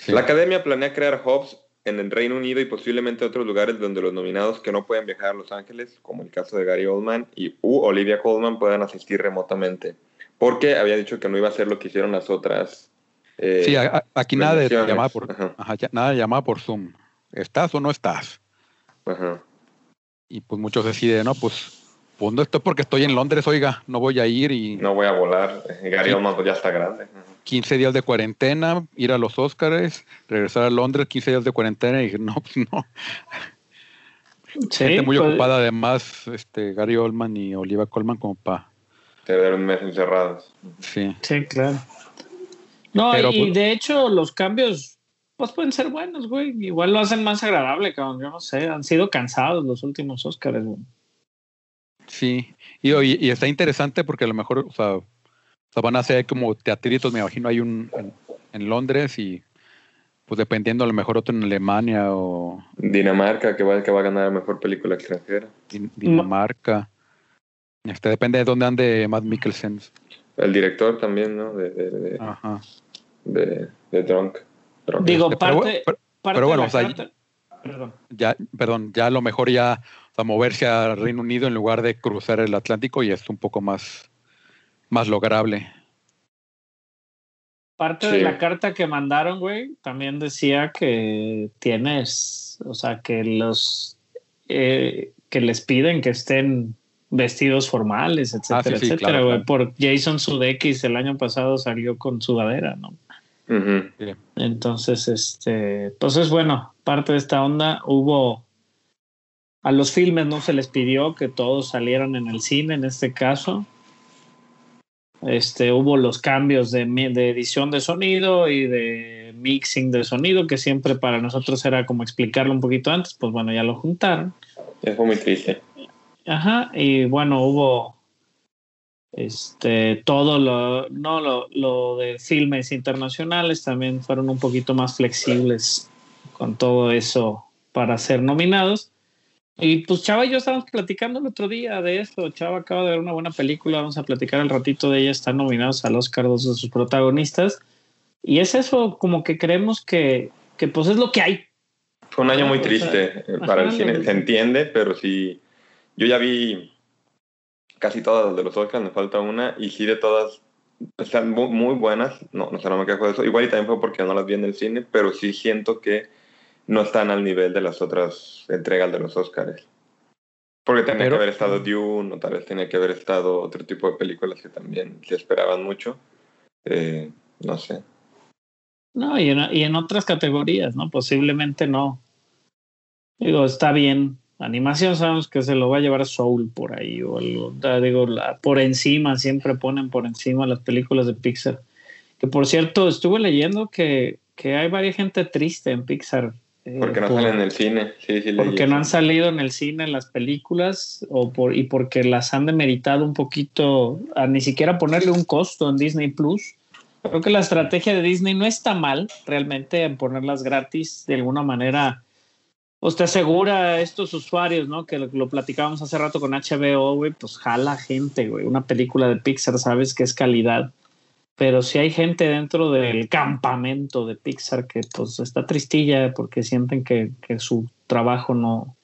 Sí. La academia planea crear hubs en el Reino Unido y posiblemente otros lugares donde los nominados que no pueden viajar a Los Ángeles, como el caso de Gary Oldman y u Olivia Colman, puedan asistir remotamente. Porque había dicho que no iba a hacer lo que hicieron las otras. eh, Sí, a- aquí nada de llamada por, Ajá. ajá, nada de llamada por Zoom. ¿Estás o no estás? ajá. Y pues muchos deciden, no, pues, pues no estoy porque estoy en Londres, oiga, no voy a ir y No voy a volar. Gary. Oldman pues, ya está grande. Ajá. 15 días de cuarentena, ir a los Óscares, regresar a Londres, 15 días de cuarentena y dije, no, pues no. Sí, Gente muy pues, ocupada además, este, Gary Oldman y Oliva Colman como para... Tener un mes encerrados. Sí, Sí, claro. No, Pero, y pues- de hecho los cambios pues pueden ser buenos, güey. Igual lo hacen más agradable, cabrón. Yo no sé, han sido cansados los últimos Oscars, güey. Sí. Y, y, y está interesante porque a lo mejor, o sea, o sea, van a hacer como teatritos, me imagino, hay un en, en Londres y pues dependiendo a lo mejor otro en Alemania o Dinamarca, que va, que va a ganar la mejor película extranjera. Din- Dinamarca. Este, depende de dónde ande Matt Mikkelsen. El director también, ¿no? De, de, de, Ajá. de, de Drunk. Drunk. Digo, Este, pero, parte, pero- parte pero bueno, de la o sea, carta- Perdón. ya, perdón, ya a lo mejor ya o sea, moverse a Reino Unido en lugar de cruzar el Atlántico y es un poco más, más lograble. Parte Sí. de la carta que mandaron, güey, también decía que tienes, o sea, que los eh, que les piden que estén vestidos formales, etcétera, Ah, sí, sí, etcétera, claro, güey. claro. Por Jason Sudeikis el año pasado salió con sudadera, ¿no? Entonces, este, pues es bueno, parte de esta onda hubo a los filmes no se les pidió que todos salieran en el cine en este caso. Este, hubo los cambios de, de edición de sonido y de mixing de sonido, que siempre para nosotros era como explicarlo un poquito antes, pues bueno, ya lo juntaron. Fue muy triste. Ajá, y bueno, hubo este todo lo, no lo, lo de filmes internacionales también fueron un poquito más flexibles con todo eso para ser nominados. Y pues Chava y yo estábamos platicando el otro día de esto. Chava acaba de ver una buena película, vamos a platicar al ratito de ella. Están nominados al Oscar dos de sus protagonistas. Y es eso, como que creemos que, que pues es lo que hay. Fue un año muy O sea, triste eh, para el cine. Se entiende, pero sí. Yo ya vi casi todas de los Oscars, me falta una, y sí de todas están muy, muy buenas. No, no sé, no me quejo de eso. Igual y también fue porque no las vi en el cine, pero sí siento que no están al nivel de las otras entregas de los Oscars. Porque tenía Pero- que haber estado Dune, o tal vez tenía que haber estado otro tipo de películas que también se esperaban mucho. Eh, no sé. No, y en, y en otras categorías, ¿no? Posiblemente no. Digo, está bien. Animación sabemos que se lo va a llevar Soul por ahí o algo. Da- Digo, la- por encima, siempre ponen por encima las películas de Pixar. Que por cierto, estuve leyendo que, que hay varias gente triste en Pixar. Porque no por- salen en el cine. Sí, sí, porque no han salido en el cine en las películas o por, y porque las han demeritado un poquito a ni siquiera ponerle un costo en Disney Plus. Creo que la estrategia de Disney no está mal realmente en ponerlas gratis de alguna manera pues te asegura a estos usuarios, ¿no? Que lo, lo platicábamos hace rato con HBO, güey, pues jala gente, güey. Una película de Pixar, sabes que es calidad. Pero si hay gente dentro del campamento de Pixar que pues está tristilla porque sienten que, que su trabajo no...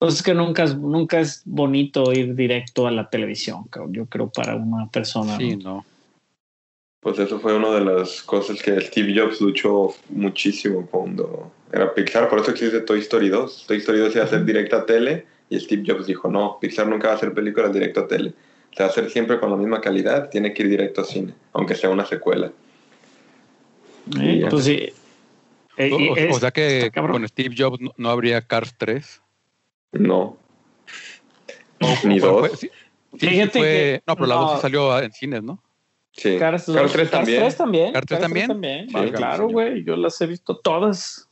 Pues es que nunca, es- nunca es bonito ir directo a la televisión, yo creo, para una persona. Sí, ¿no? no. Pues eso fue una de las cosas que Steve Jobs luchó muchísimo cuando era Pixar. Por eso existe Toy Story 2. Toy Story 2 iba a ser directa a tele y Steve Jobs dijo, no, Pixar nunca va a hacer películas directo a tele. Se va a hacer siempre con la misma calidad, tiene que ir directo a cine, aunque sea una secuela. Eh, Ya. pues sí. Eh, O, y o- es- o sea que con Steve Jobs no, no habría Cars 3. No. O- Ni dos. fue- sí, sí, Fíjate sí fue- que- no, pero la no. 2 sí salió en cines, ¿no? Sí. Cars, Cars 2, 3 también. 3 también. Cars 3 también. Sí, claro, güey. Yo las he visto todas.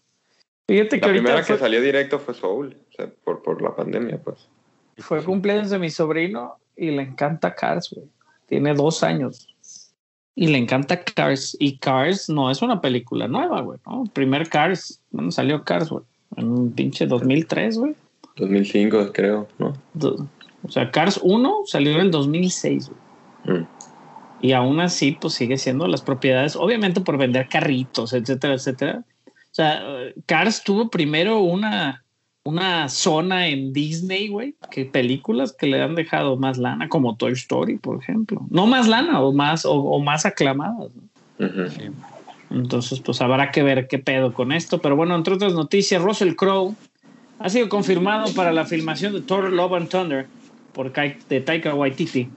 Fíjate que La ahorita primera fue, que salió directo fue Soul, o sea, por, por la pandemia, pues. fue cumpleaños de mi sobrino y le encanta Cars, güey. Tiene dos años. Y le encanta Cars. Y Cars no es una película nueva, güey. ¿no? Primer Cars, ¿cuándo salió Cars, güey? En un pinche 2003, güey. 2005, creo, ¿no? O sea, Cars 1 salió en el 2006, güey. Mm. Y aún así, pues sigue siendo las propiedades, obviamente por vender carritos, etcétera, etcétera. O sea, Cars tuvo primero una, una zona en Disney, güey, que películas que le han dejado más lana, como Toy Story, por ejemplo. No más lana o más, o, o más aclamadas. ¿no? Sí. Entonces, pues habrá que ver qué pedo con esto. Pero bueno, entre otras noticias, Russell Crowe ha sido confirmado para la filmación de Thor Love and Thunder por Kai- de Taika Waititi.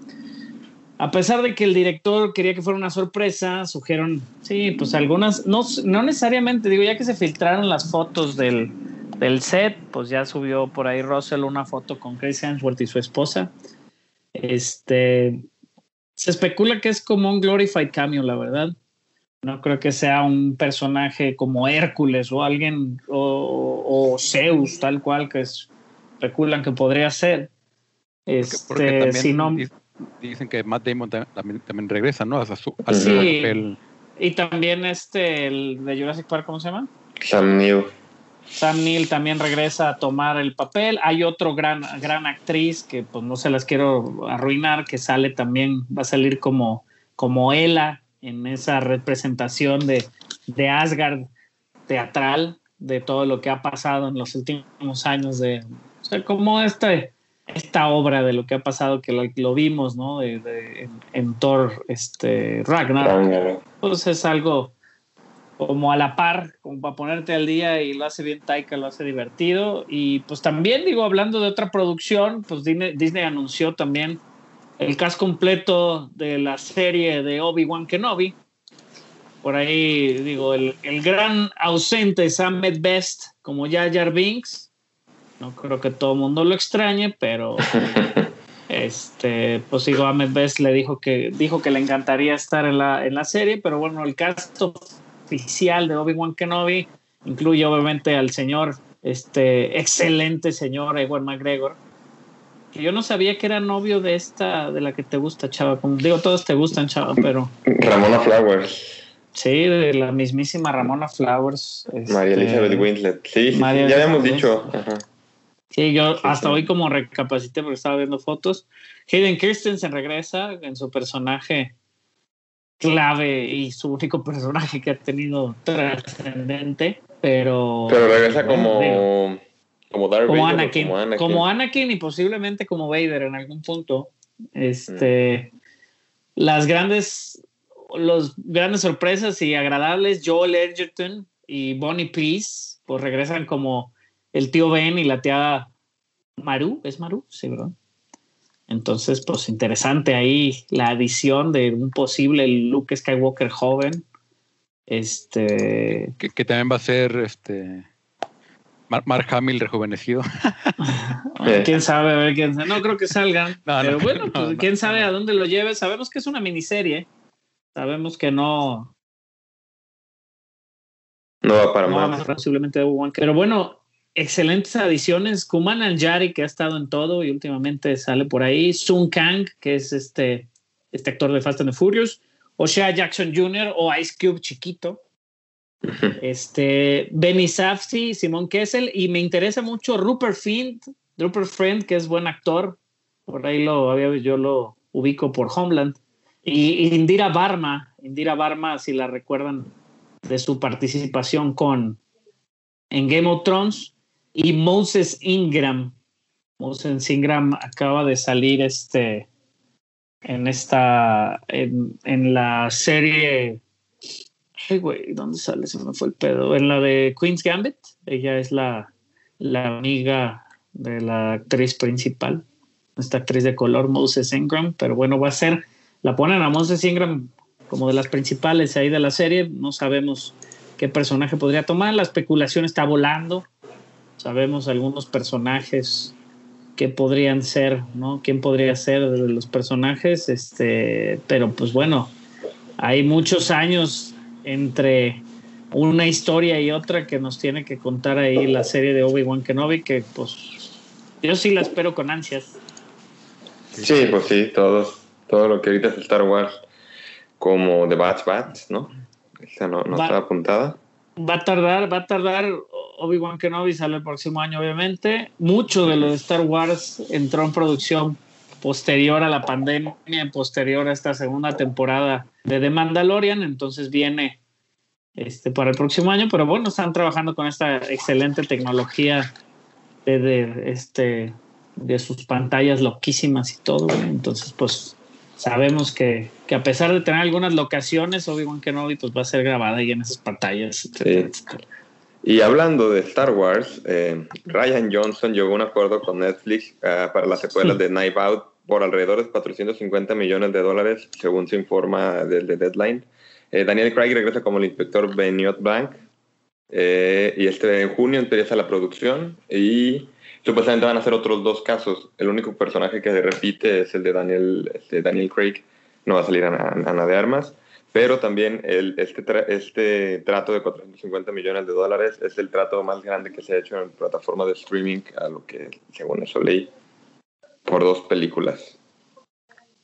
A pesar de que el director quería que fuera una sorpresa, surgieron, sí, pues algunas, no, no necesariamente, digo, ya que se filtraron las fotos del, del set, pues ya subió por ahí Russell una foto con Chris Hemsworth y su esposa. Este, se especula que es como un glorified cameo, la verdad. No creo que sea un personaje como Hércules o alguien, o, o Zeus, tal cual, que es- especulan que podría ser. Este, porque también si no- di- dicen que Matt Damon ta- también, también regresa, ¿no? A su, a su Sí. papel. y también este, el de Jurassic Park, ¿cómo se llama? Sam Neill. Sam Neill también regresa a tomar el papel. Hay otro gran, gran actriz que pues no se las quiero arruinar, que sale también, va a salir como, como Ella en esa representación de, de Asgard teatral, de todo lo que ha pasado en los últimos años, de, o sea, como este, esta obra de lo que ha pasado, que lo, lo vimos, ¿no? De, de- en, en Thor este, Ragnarok Ragnarok. pues es algo como a la par, como para ponerte al día y lo hace bien Taika, lo hace divertido. Y pues también digo, hablando de otra producción, pues Disney, Disney anunció también el cast completo de la serie de Obi-Wan Kenobi. Por ahí, digo, el, el gran ausente Sam Best como Jar Jar Binks. No creo que todo el mundo lo extrañe, pero este, pues digo, Ahmed Best le dijo que, dijo que le encantaría estar en la, en la serie, pero bueno, el cast oficial de Obi-Wan Kenobi incluye obviamente al señor, este excelente señor Ewan McGregor, que yo no sabía que era novio de esta, de la que te gusta, chava. Como digo, todos te gustan, chava, pero Ramona Flowers. sí, de la mismísima Ramona Flowers. María este, Elizabeth Winslet. Sí, sí, sí, María ya habíamos dicho. Ajá. Sí, yo Sí, hasta hoy como recapacité porque estaba viendo fotos. Hayden Christensen regresa en su personaje clave y su único personaje que ha tenido trascendente, pero... Pero regresa digo, como, como Darth como Vader o Anakin, como Anakin. como Anakin y posiblemente como Vader en algún punto. Este, las grandes, los grandes sorpresas y agradables, Joel Edgerton y Bonnie Peace, pues regresan como el tío Ben y la tía Maru, ¿es Maru? Sí, ¿verdad? Entonces, pues interesante ahí la adición de un posible Luke Skywalker joven. Este, Que, que también va a ser este Mar- Mark Hamill rejuvenecido. quién sabe, a ver quién sabe. No creo que salgan. No, pero no, bueno, no, pues no, quién sabe no. a dónde lo lleve. Sabemos que es una miniserie. Sabemos que no, No va para no va más. más posiblemente. Pero bueno, excelentes adiciones. Kuman Nanjari, que ha estado en todo y últimamente sale por ahí. Sun Kang, que es este, este actor de Fast and the Furious. O'Shea Jackson Jr. o Ice Cube chiquito. Este, Benny Safdie, Simón Kessel, y me interesa mucho Rupert Friend, Rupert Friend, que es buen actor. Por ahí lo había, yo lo ubico por Homeland. Y Indira Barma, Indira Barma, si la recuerdan de su participación con en Game of Thrones, y Moses Ingram. Moses Ingram acaba de salir este en esta en, la serie Ay, güey, ¿dónde sale? Se me fue el pedo. En la de Queen's Gambit. Ella es la, la amiga de la actriz principal. Esta actriz de color, Moses Ingram. Pero bueno, va a ser. La ponen a Moses Ingram como de las principales ahí de la serie. No sabemos qué personaje podría tomar. La especulación está volando. Sabemos algunos personajes que podrían ser, ¿no? ¿Quién podría ser de los personajes? Este, pero pues bueno, hay muchos años entre una historia y otra que nos tiene que contar ahí la serie de Obi-Wan Kenobi, que pues yo sí la espero con ansias. Sí, pues sí, todo, todo lo que ahorita es Star Wars, como The Bad Batch, ¿no? Esa no, no está apuntada. Va a tardar, va a tardar. Obi-Wan Kenobi sale el próximo año, obviamente. Mucho de lo de Star Wars entró en producción posterior a la pandemia, posterior a esta segunda temporada de The Mandalorian, entonces viene este, para el próximo año, pero bueno, están trabajando con esta excelente tecnología de, este, de sus pantallas loquísimas y todo, entonces pues sabemos que, que, a pesar de tener algunas locaciones, Obi-Wan Kenobi pues va a ser grabada ahí en esas pantallas. Y hablando de Star Wars, eh, Ryan Johnson llegó a un acuerdo con Netflix uh, para las secuelas de Knife Out por alrededor de 450 millones de dólares, según se informa desde Deadline. Eh, Daniel Craig regresa como el inspector Beniot eh, y este en junio empieza la producción y supuestamente van a ser otros dos casos. El único personaje que se repite es el de Daniel, este Daniel Craig, no va a salir Ana, de Armas, pero también el, este, este trato de 450 millones de dólares es el trato más grande que se ha hecho en plataforma de streaming, a lo que según eso leí por dos películas.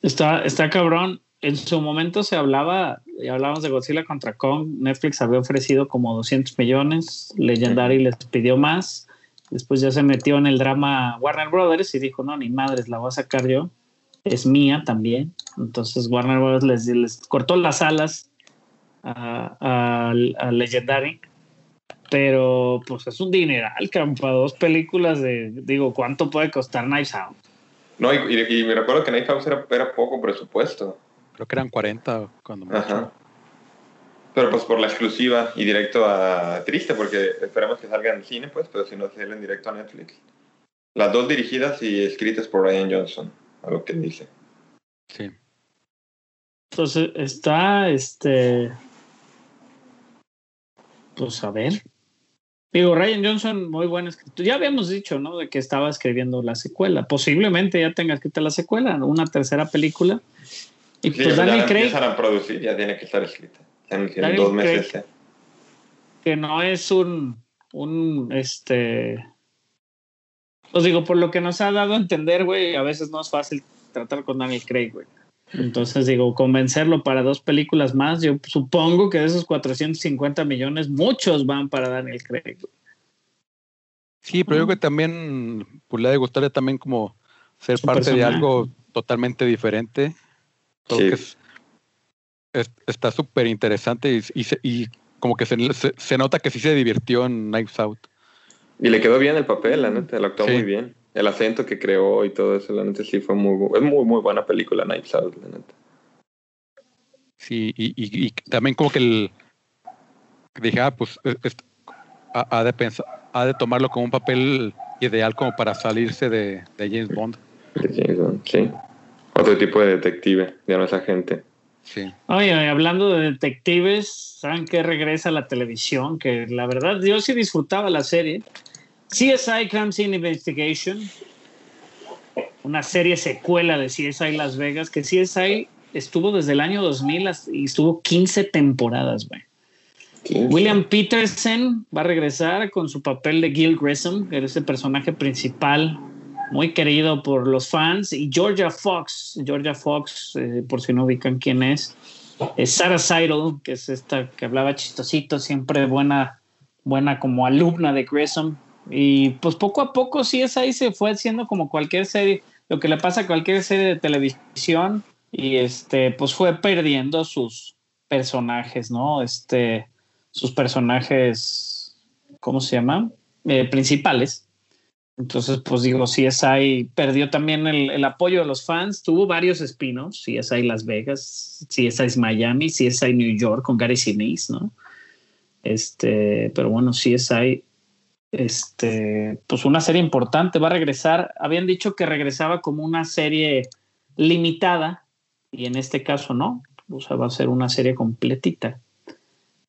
Está, está cabrón. En su momento se hablaba, y hablábamos de Godzilla contra Kong, Netflix había ofrecido como 200 millones, Legendary les pidió más, después ya se metió en el drama Warner Brothers y dijo, no, ni madres, la voy a sacar yo, es mía también. Entonces Warner Brothers les, les cortó las alas a, a, Legendary pero pues es un dineral, para dos películas de, digo, ¿cuánto puede costar Knives Out? No, y, me recuerdo que Night House era, era, poco presupuesto. Creo que eran 40 cuando me Ajá. Pero pues por la exclusiva y directo a... Triste porque esperamos que salga en cine, pues, pero si no, sale en directo a Netflix. Las dos dirigidas y escritas por Ryan Johnson, a lo que dice. Sí. Entonces está, este... Pues a ver, Digo, Ryan Johnson, muy buen escritor. Ya habíamos dicho, ¿no? De que estaba escribiendo la secuela. Posiblemente ya tenga escrita la secuela, una tercera película. Y pues Daniel Craig. a producir, ya tiene que estar escrita. En, dos meses. que no es un, un, este. Os digo, por lo que nos ha dado a entender, güey, a veces no es fácil tratar con Daniel Craig, güey. Entonces, digo, convencerlo para dos películas más, yo supongo que de esos 450 millones, muchos van para Daniel Craig. Sí, pero yo creo que también pues, le ha de gustarle también como ser parte de algo totalmente diferente. está súper interesante y, y, como que se, se, nota que sí se divirtió en Knives Out. Y le quedó bien el papel, la neta, lo actuó muy bien el acento que creó y todo eso, la neta sí fue muy, es muy, muy buena película, Knives Out, la neta. Sí, y, y, también como que el, dije, ah, pues ha, de pensar, ha de tomarlo como un papel ideal como para salirse de, de James Bond. De James Bond, sí. Otro tipo de detective, ya no es agente. Sí. Oye, hablando de detectives, ¿saben qué regresa a la televisión? Que la verdad, yo sí disfrutaba la serie. CSI Crime Scene Investigation, una serie secuela de CSI Las Vegas, que CSI estuvo desde el año 2000 y estuvo 15 temporadas, güey. William Peterson va a regresar con su papel de Gil Grissom, que era ese personaje principal, muy querido por los fans, y Georgia Fox, Georgia Fox, eh, por si no ubican quién es, es Sarah Seidel, que es esta que hablaba chistosito, siempre buena, buena como alumna de Grissom. Y pues poco a poco sí es ahí se fue haciendo como cualquier serie, lo que le pasa a cualquier serie de televisión y este pues fue perdiendo sus personajes, ¿no? Este sus personajes ¿cómo se llama? Eh, principales. Entonces, pues digo, CSI perdió también el, apoyo de los fans. Tuvo varios espinos, CSI Las Vegas, CSI Miami, CSI New York con Gary Sinise, ¿no? Este, pero bueno, CSI, este, pues una serie importante. Va a regresar, habían dicho que regresaba como una serie limitada, y en este caso no. O sea, va a ser una serie completita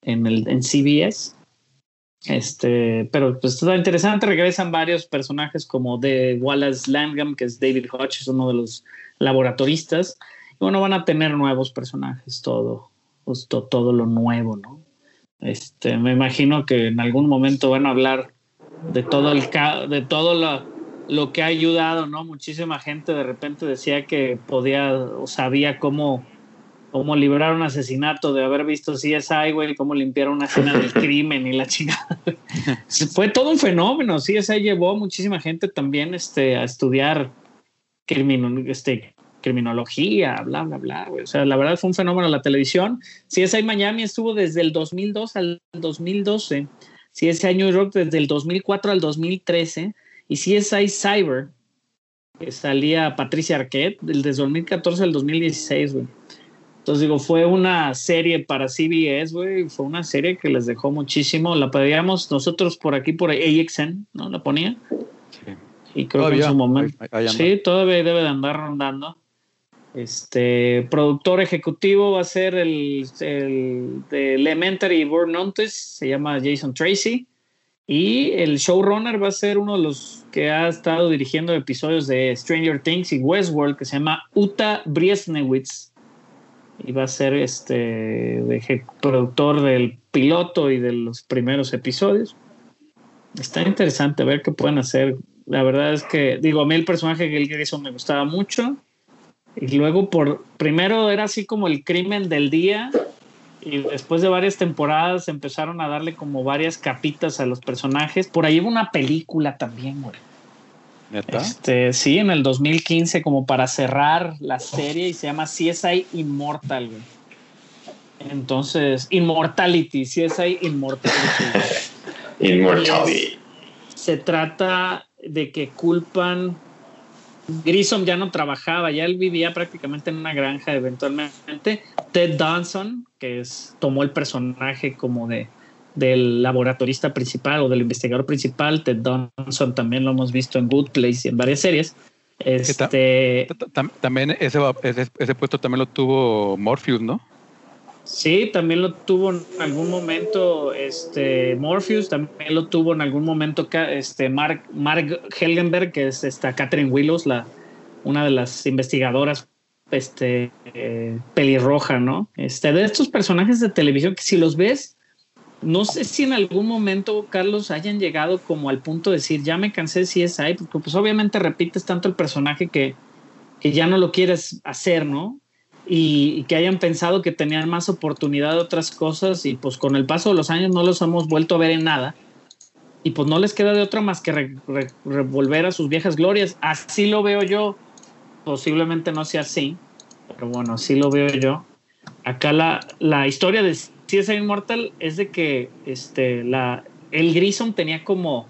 en, el, en CBS. Este, pero pues está interesante, regresan varios personajes como de Wallace Langham, que es David Hodge, es uno de los laboratoristas. Y bueno, van a tener nuevos personajes, todo, pues, todo lo nuevo, ¿no? Este, me imagino que en algún momento van a hablar de todo el de todo lo, lo que ha ayudado, ¿no? Muchísima gente de repente decía que podía o sabía cómo cómo librar un asesinato, de haber visto CSI, güey, cómo limpiar una escena del crimen y la chingada. Fue todo un fenómeno. CSI llevó muchísima gente también este, a estudiar crimin este, criminología, bla, bla, bla. Güey. O sea, la verdad fue un fenómeno la televisión. CSI Miami estuvo desde el 2002 al 2012. CSI New York desde el 2004 al 2013. Y CSI Cyber, que salía Patricia Arquette, desde 2014 al 2016, güey. Entonces digo, fue una serie para CBS, güey, fue una serie que les dejó muchísimo. La pedíamos nosotros por aquí, por AXN, ¿no? La ponía. Sí. Y creo que en su momento. sí, todavía debe de andar rondando. Este productor ejecutivo va a ser el, el de Elementary Born Notice, se llama Jason Tracy. Y el showrunner va a ser uno de los que ha estado dirigiendo episodios de Stranger Things y Westworld, que se llama Uta Briesnewitz y va a ser este productor del piloto y de los primeros episodios. Está interesante ver qué pueden hacer. La verdad es que, digo, a mí el personaje que él hizo me gustaba mucho. Y luego, por primero era así como el crimen del día. Y después de varias temporadas empezaron a darle como varias capitas a los personajes. Por ahí hubo una película también, güey este, sí, en el 2015, como para cerrar la serie, y se llama CSI Immortal, güey. Entonces, Immortality, CSI Immortality. Immortality. Se trata de que culpan. Grissom ya no trabajaba, ya él vivía prácticamente en una granja eventualmente. Ted Danson, que es, tomó el personaje como de del laboratorista principal o del investigador principal, Ted Donson, también lo hemos visto en Good Place y en varias series. Este, también ese, ese, puesto también lo tuvo Morpheus, ¿no? Sí, también lo tuvo en algún momento este, Morpheus, también lo tuvo en algún momento este, Mark, Mark Helgenberg, que es esta Catherine Willows, la, una de las investigadoras este, eh, pelirroja, ¿no? Este, de estos personajes de televisión que si los ves, no sé si en algún momento, Carlos, hayan llegado como al punto de decir, ya me cansé si es ahí, porque pues obviamente repites tanto el personaje que, que ya no lo quieres hacer, ¿no? Y, que hayan pensado que tenían más oportunidad de otras cosas y pues con el paso de los años no los hemos vuelto a ver en nada. Y pues no les queda de otra más que revolver a sus viejas glorias. Así lo veo yo. Posiblemente no sea así, pero bueno, así lo veo yo. Acá la, la historia de si es Immortal es de que este, la, el Grissom tenía como,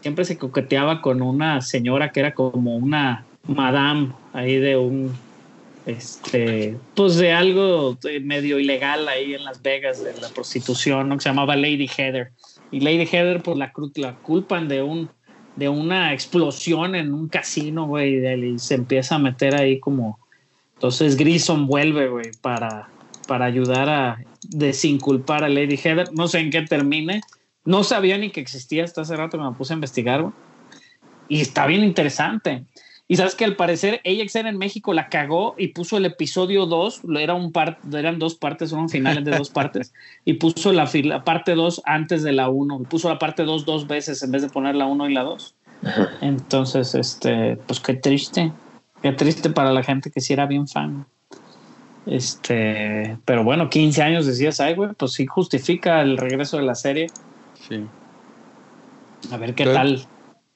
siempre se coqueteaba con una señora que era como una madame ahí de un, este, pues de algo medio ilegal ahí en Las Vegas, de la prostitución, ¿no? que se llamaba Lady Heather. Y Lady Heather, pues la, la culpan de un de una explosión en un casino, güey, y se empieza a meter ahí como... Entonces Grissom vuelve, güey, para, para ayudar a desinculpar a Lady Heather. No sé en qué termine. No sabía ni que existía hasta hace rato me puse a investigar. Y está bien interesante. Y sabes que al parecer AXN en México la cagó y puso el episodio 2, era un par, eran dos partes, eran finales de dos partes, y puso la, la parte 2 antes de la 1, puso la parte 2 dos veces en vez de poner la 1 y la 2. Entonces, este, pues qué triste, qué triste para la gente que sí era bien fan. Este, pero bueno, 15 años decías, ay, güey, pues sí justifica el regreso de la serie. Sí. A ver qué Entonces- tal.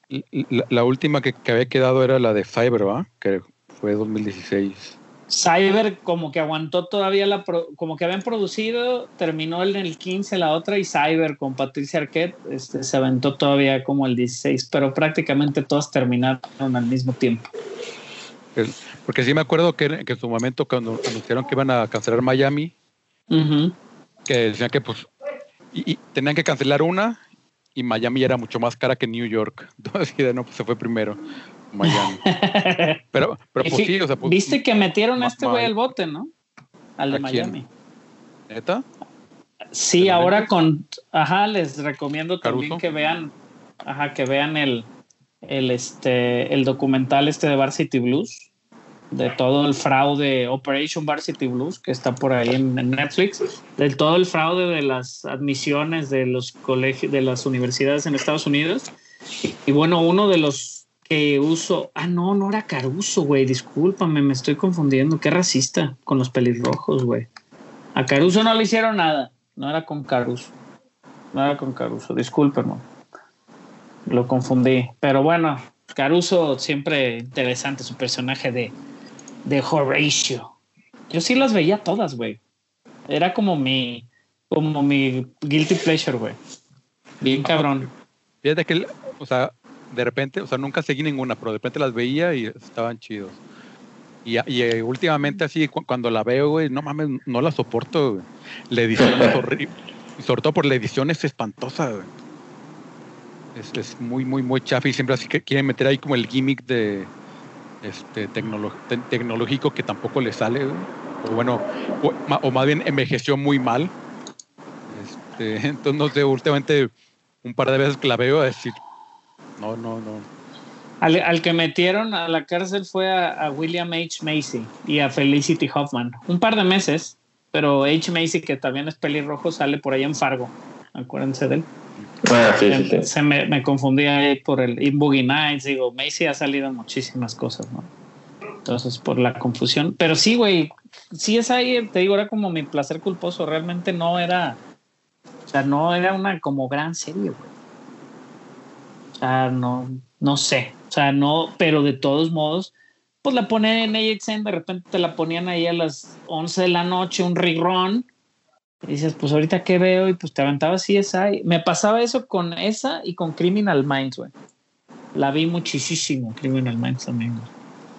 La, la última que, que había quedado era la de Cyber, ¿va? Que fue 2016. Cyber como que aguantó todavía la pro- como que habían producido, terminó en el 15 la otra y Cyber con Patricia Arquette este, se aventó todavía como el 16, pero prácticamente todas terminaron al mismo tiempo. Porque sí me acuerdo que, que en su momento cuando anunciaron que iban a cancelar Miami, que decían que pues y, y tenían que cancelar una y Miami era mucho más cara que New York. Entonces, no, pues se fue primero Miami. Pero, pero pues sí, o sea, pues, Viste que metieron a este güey al bote, ¿no? Al de. Miami. ¿neta? Sí, ¿De ahora con, ajá, les recomiendo también que vean, ajá, que vean el, el, este, el documental este de Varsity Blues, de todo el fraude, Operation Varsity Blues, que está por ahí en, Netflix, de todo el fraude de las admisiones de los colegios, de las universidades en Estados Unidos. Y bueno, uno de los que uso, ah, no, no era Caruso, güey, discúlpame, me estoy confundiendo, qué racista con los pelirrojos, güey. A Caruso no le hicieron nada. No era con Caruso. No era con Caruso. Discúlpenme. Lo confundí. Pero bueno, Caruso siempre interesante su personaje de, de Horatio. Yo sí las veía todas, güey. Era como mi como mi guilty pleasure, güey. Bien cabrón. Fíjate que, o sea, de repente, o sea, nunca seguí ninguna, pero de repente las veía y estaban chidos. Y, y, eh, últimamente así, cu- cuando la veo, güey, no mames, no la soporto, güey. La edición es horrible. Y sobre todo por la edición es espantosa, güey. Es, es muy, muy, muy chafa y siempre así que quieren meter ahí como el gimmick de este te- tecnológico que tampoco le sale. O bueno, o, o más bien envejeció muy mal. Este, entonces, no sé, últimamente un par de veces la veo a decir, no, no, no. Al, al que metieron a la cárcel fue a, a William H. Macy y a Felicity Hoffman. Un par de meses, pero H. Macy, que también es pelirrojo, sale por ahí en Fargo. Acuérdense de él. Ah, sí, sí, sí. Se me, me confundí ahí por el y Boogie Nights. Digo, Macy ha salido en muchísimas cosas, ¿no? Entonces, por la confusión. Pero sí, güey, sí es ahí, te digo, era como mi placer culposo. Realmente no era, o sea, no era una como gran serie, güey. O sea, no, no sé. O sea, no, pero de todos modos, pues la ponen en AXN, de repente te la ponían ahí a las 11 de la noche, un rerun. Y dices, pues ahorita qué veo, y pues te aventabas CSI. Me pasaba eso con esa y con Criminal Minds, güey. La vi muchísimo, Criminal Minds también, güey.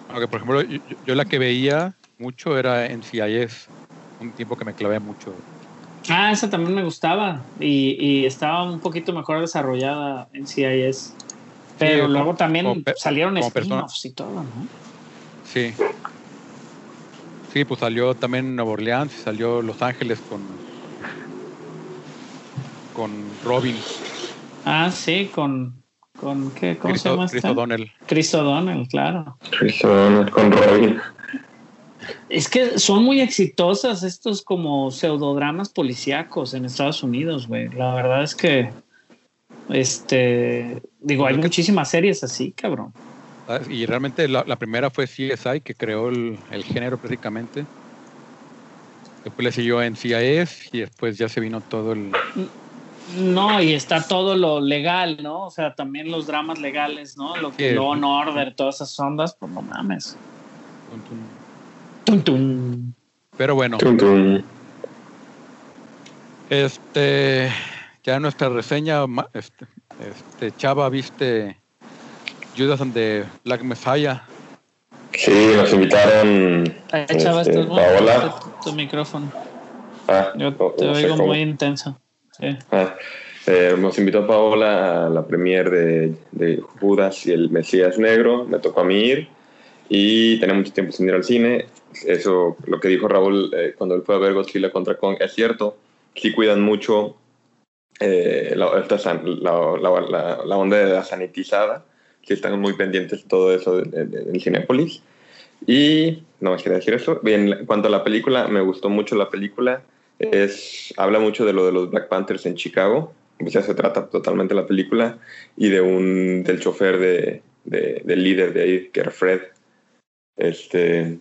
Aunque, por ejemplo, yo, la que veía mucho era NCIS. Un tiempo que me clavé mucho. Ah, esa también me gustaba y, y estaba un poquito mejor desarrollada en CIS. Pero luego también como salieron spin-offs y todo, ¿no? Sí. Sí, pues salió también Nueva Orleans y salió Los Ángeles con con Robin, Ah, sí, con, con ¿qué? ¿Cómo se Chris, llama Chris? O'Donnell. Chris O'Donnell, claro. Chris O'Donnell con Robin. Es que son muy exitosas estos como pseudodramas policíacos en Estados Unidos, güey. La verdad es que, este, digo, hay muchísimas series así, cabrón. ¿sabes? Y realmente la, la primera fue CSI, que creó el, el género prácticamente. Después le siguió en CIS y después ya se vino todo el... No, y está todo lo legal, ¿no? O sea, también los dramas legales, ¿no? Lo que. Law and Order, todas esas ondas, pues no mames. Tum, tum. Pero bueno, Tum, tum. este ya nuestra reseña, este, este Chava, viste Judas and the Black Messiah. Sí, nos invitaron. Ay, chava, Este, estás Paola. tu, tu micrófono. Ah, Yo no- te no oigo muy intenso. Ah, eh, nos invitó Paola a la premier de, de Judas y el Mesías Negro. Me tocó a mí ir y tenía mucho tiempo sin ir al cine. Eso, lo que dijo Raúl eh, cuando él fue a ver Godzilla contra Kong, es cierto. Sí cuidan mucho eh, la, esta la, la, la- onda de la sanitizada. Sí están muy pendientes de todo eso del Cinépolis. Y no más quería decir eso. Bien, en cuanto a la película, me gustó mucho la película. Es, habla mucho de lo de los Black Panthers en Chicago. O sea, se trata totalmente la película y de un del chofer de, de- del líder de ahí, que era Fred. Este,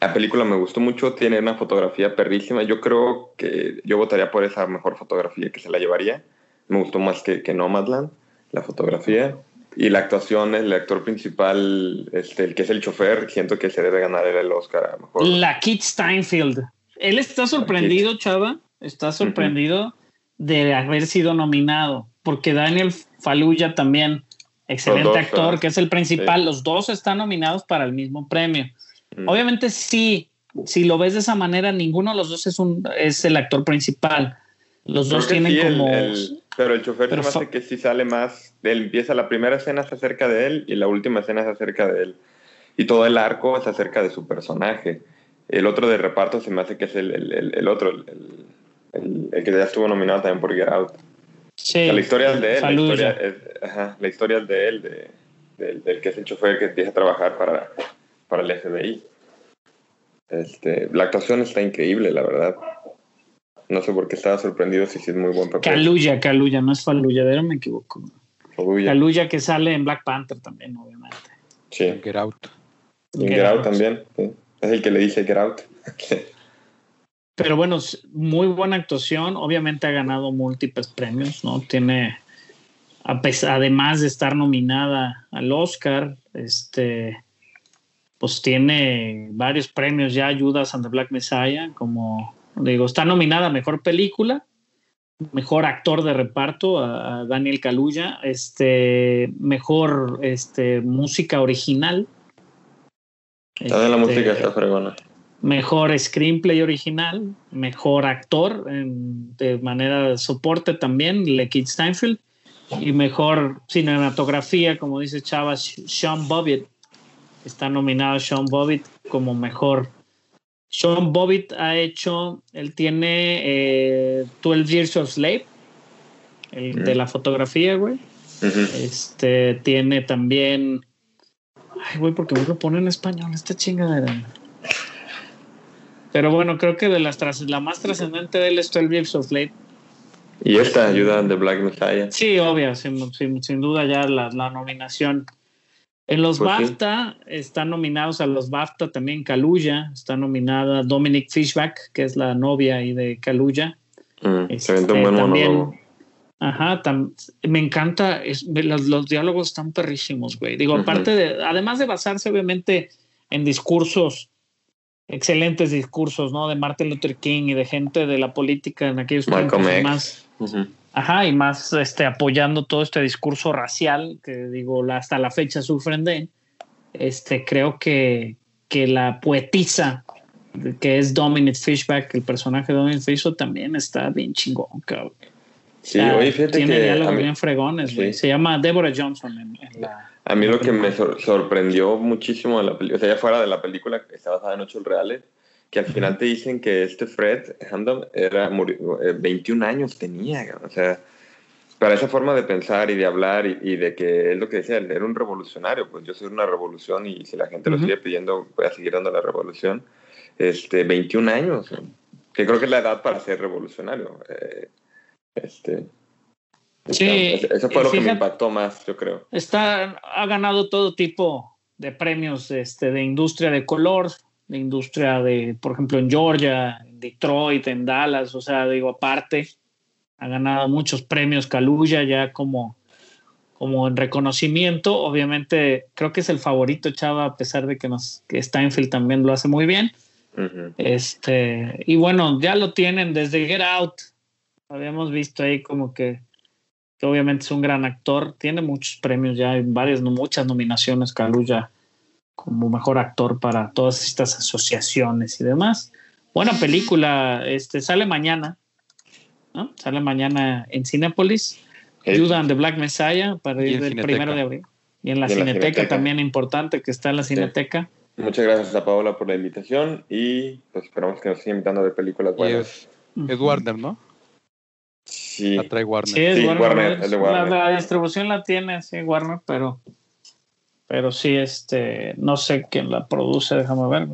La película me gustó mucho, tiene una fotografía perrísima. Yo creo que yo votaría por esa mejor fotografía que se la llevaría. Me gustó más que, que Nomadland, la fotografía. Y la actuación, el actor principal, este, el que es el chofer, siento que se debe ganar el Oscar. La Kit Steinfeld. Él está sorprendido, Chava. Está sorprendido de haber sido nominado. Porque Daniel Faluya también, excelente dos, actor, que es el principal. Sí. Los dos están nominados para el mismo premio. Mm. Obviamente, sí. Si lo ves de esa manera, ninguno de los dos es, un, es el actor principal. Los dos Creo tienen sí, como. el- pero el chofer Pero se me hace que sí sale más. Él empieza la primera escena es acerca de él y la última escena es acerca de él. Y todo el arco es acerca de su personaje. El otro de reparto se me hace que es el, el- el- el otro, el, el- el- el que ya estuvo nominado también por Get Out. Sí, O sea, la historia es de él. La historia es, ajá, la historia es de él, de, del, del que es el chofer que empieza a trabajar para, para el FBI. Este, la actuación está increíble, la verdad. No sé por qué estaba sorprendido si sí es muy buen papel. Caluya, Caluya, no es Falluya, me equivoco. Caluya que sale en Black Panther también, obviamente. Sí. Get Out. Y Get Out también. sí. Es el que le dice Get Out. Pero bueno, muy buena actuación. Obviamente ha ganado múltiples premios, ¿no? Tiene, a además de estar nominada al Oscar, este, pues tiene varios premios ya, Judas and the Black Messiah, como digo, está nominada a Mejor Película, Mejor Actor de Reparto a, a Daniel Kaluuya, este, Mejor este, Música Original. También la Este, música está fregona. mejor screenplay original, mejor actor en- de manera de soporte también, Lekit Steinfeld, y mejor cinematografía, como dice Chava, Sean Bobbitt. Está nominado Sean Bobbitt como mejor. Sean Bobbitt ha hecho, él tiene eh, 12 Years of Slave, el de Mm. la fotografía, güey. Este tiene también. Ay, güey, porque me lo pone en español esta chingadera. Pero bueno, creo que de las tras- la más trascendente de él es 12 Years of Slave. Y esta ayuda de Black Messiah. Sí, obvio, sin, sin- sin duda ya la, la nominación. En los Pues sí. BAFTA están nominados a los BAFTA también Kaluuya, está nominada Dominic Fishback, que es la novia ahí de Kaluuya. Mm, Este, se un buen también- monólogo. Ajá, tam- me encanta, es- los, los diálogos están perrísimos, güey. Digo, aparte de, además de basarse obviamente en discursos, excelentes discursos, ¿no? De Martin Luther King y de gente de la política en aquellos tiempos X. más, ajá, y más este, apoyando todo este discurso racial que digo, hasta la fecha sufren de, este, creo que, que la poetisa que es Dominic Fishback, el personaje de Dominic Fishback también está bien chingón, cabrón. Sí, oye, fíjate tiene que diálogos mí, bien fregones, güey. Sí. Se llama Deborah Johnson en, en la... a mí lo que me sor- sorprendió muchísimo de la película, o sea, ya fuera de la película que está basada en hechos reales, que al final te dicen que este Fred Hampton era murió, eh, 21 años tenía, o sea, para esa forma de pensar y de hablar y, y de que es lo que decía, él era un revolucionario, pues yo soy una revolución y si la gente lo Ujú. sigue pidiendo, voy a seguir dando la revolución. Este, 21 años, que creo que es la edad para ser revolucionario. eh, este, Sí, eso eso fue lo que me impactó más, yo creo. Está, ha ganado todo tipo de premios este, de industria de color, de industria de, por ejemplo, en Georgia, en Detroit, en Dallas, o sea, digo, aparte, ha ganado muchos premios Kaluuya ya como, como en reconocimiento. Obviamente, creo que es el favorito, Chava, a pesar de que, nos, que Steinfeld también lo hace muy bien. Este, y bueno, ya lo tienen desde Get Out. Habíamos visto ahí como que, que obviamente es un gran actor. Tiene muchos premios ya, varias, no, muchas nominaciones, Kaluuya, como mejor actor para todas estas asociaciones y demás. Buena película, este, sale mañana, ¿no? Sale mañana en Cinépolis. Eh, Judas and the Black Messiah para Y ir del primero de abril. Y en la Y en la Cineteca, también importante que está en la Cineteca. Muchas gracias a Paola por la invitación y pues esperamos que nos siga invitando ver películas Y buenas. es, es Warner, ¿no? Sí, La trae Warner. Sí, es Sí, Warner, de Warner. La, la distribución la tiene, sí, Warner, pero, pero sí, este, no sé quién la produce, déjame ver.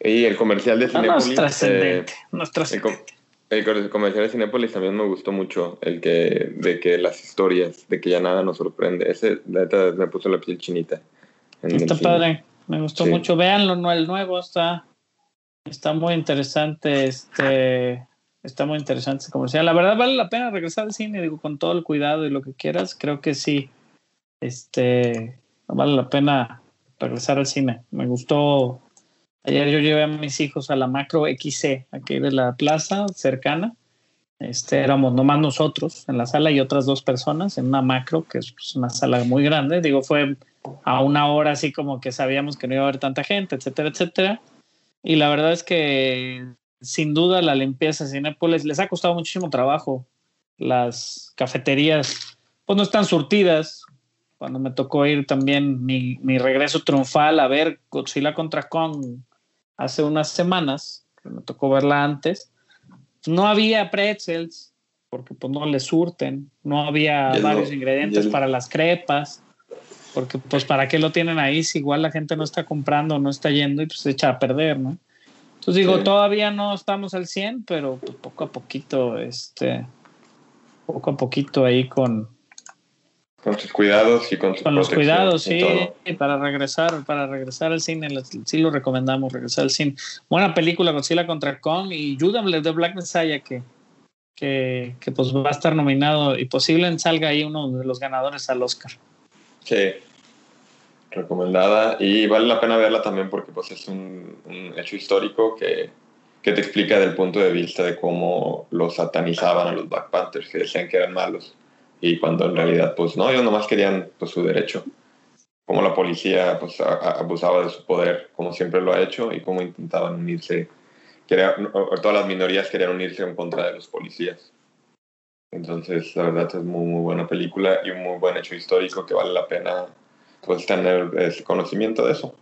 y el comercial de No, no es Cinépolis. trascendente, eh, no es el, trascendente. el co- el comercial de Cinépolis también me gustó mucho, el que de que las historias, de que ya nada nos sorprende. Ese, la neta, me puso la piel chinita. Está cine. padre. Me gustó Sí. mucho. Véanlo, no, el nuevo está, está muy interesante. Este, está muy interesante ese comercial. La verdad vale la pena regresar al cine, digo, con todo el cuidado y lo que quieras. Creo que sí. Este, vale la pena regresar al cine. Me gustó. Ayer yo llevé a mis hijos a la Macro XC, aquí de la plaza cercana. Este, éramos nomás nosotros en la sala y otras dos personas en una macro, que es pues, una sala muy grande. Digo, fue a una hora así como que sabíamos que no iba a haber tanta gente, etcétera, etcétera. Y la verdad es que sin duda la limpieza de Cinépolis les ha costado muchísimo trabajo. Las cafeterías pues no están surtidas. Cuando me tocó ir también mi, mi regreso triunfal a ver Godzilla contra Kong hace unas semanas, que me tocó verla antes, no había pretzels porque pues no le surten, no había varios ingredientes para las crepas, porque pues para qué lo tienen ahí si igual la gente no está comprando, no está yendo y pues se echa a perder, ¿no? Entonces digo, Sí. todavía no estamos al 100, pero pues, poco a poquito, este, poco a poquito ahí con, Con sus cuidados y con con los cuidados, sí, todo. para regresar, para regresar al cine, sí lo recomendamos, regresar al cine. Buena película, Godzilla contra Kong y Judas de Black Messiah, que, que, que pues va a estar nominado y posiblemente salga ahí uno de los ganadores al Oscar. Sí. Recomendada. Y vale la pena verla también porque pues, es un, un hecho histórico que, que te explica del punto de vista de cómo los satanizaban a los Black Panthers, que decían que eran malos. Y cuando en realidad, pues no, ellos nomás querían pues, su derecho. Cómo la policía pues, a- a- abusaba de su poder, como siempre lo ha hecho, y cómo intentaban unirse. Todas las minorías querían unirse en contra de los policías. Entonces, la verdad es muy, muy buena película y un muy buen hecho histórico que vale la pena pues, tener ese conocimiento de eso.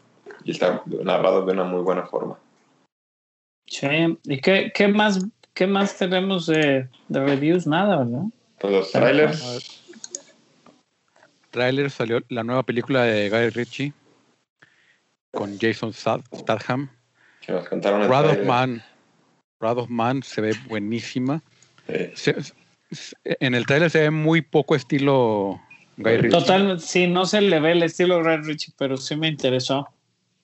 Y está narrado de una muy buena forma. Sí, ¿y qué, qué más, qué más tenemos de, de reviews? Nada, ¿verdad? Pues los trailers, Trailer salió la nueva película de Guy Ritchie con Jason Stath- Statham. que nos contaron el Wrath of trailer, Man. Wrath of Man se ve buenísima. se- en el trailer se ve muy poco estilo Guy Ritchie. Total, sí, no se le ve el estilo Red Richie, pero sí me interesó.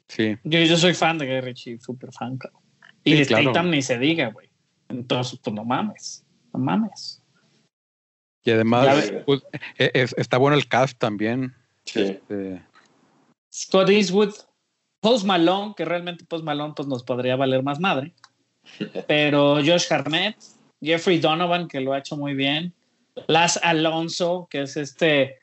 Sí. Yo, yo soy fan de Guy Ritchie, súper fan, cabrón. Y Sí, de claro. Statham ni se diga, güey. Entonces, pues no mames, no mames. Y además pues, e- es- está bueno el cast también. sí, Eh, Scott Eastwood, Post Malone, que realmente Post Malone pues nos podría valer más madre. Pero Josh Hartnett, Jeffrey Donovan, que lo ha hecho muy bien. Las Alonso, que es este.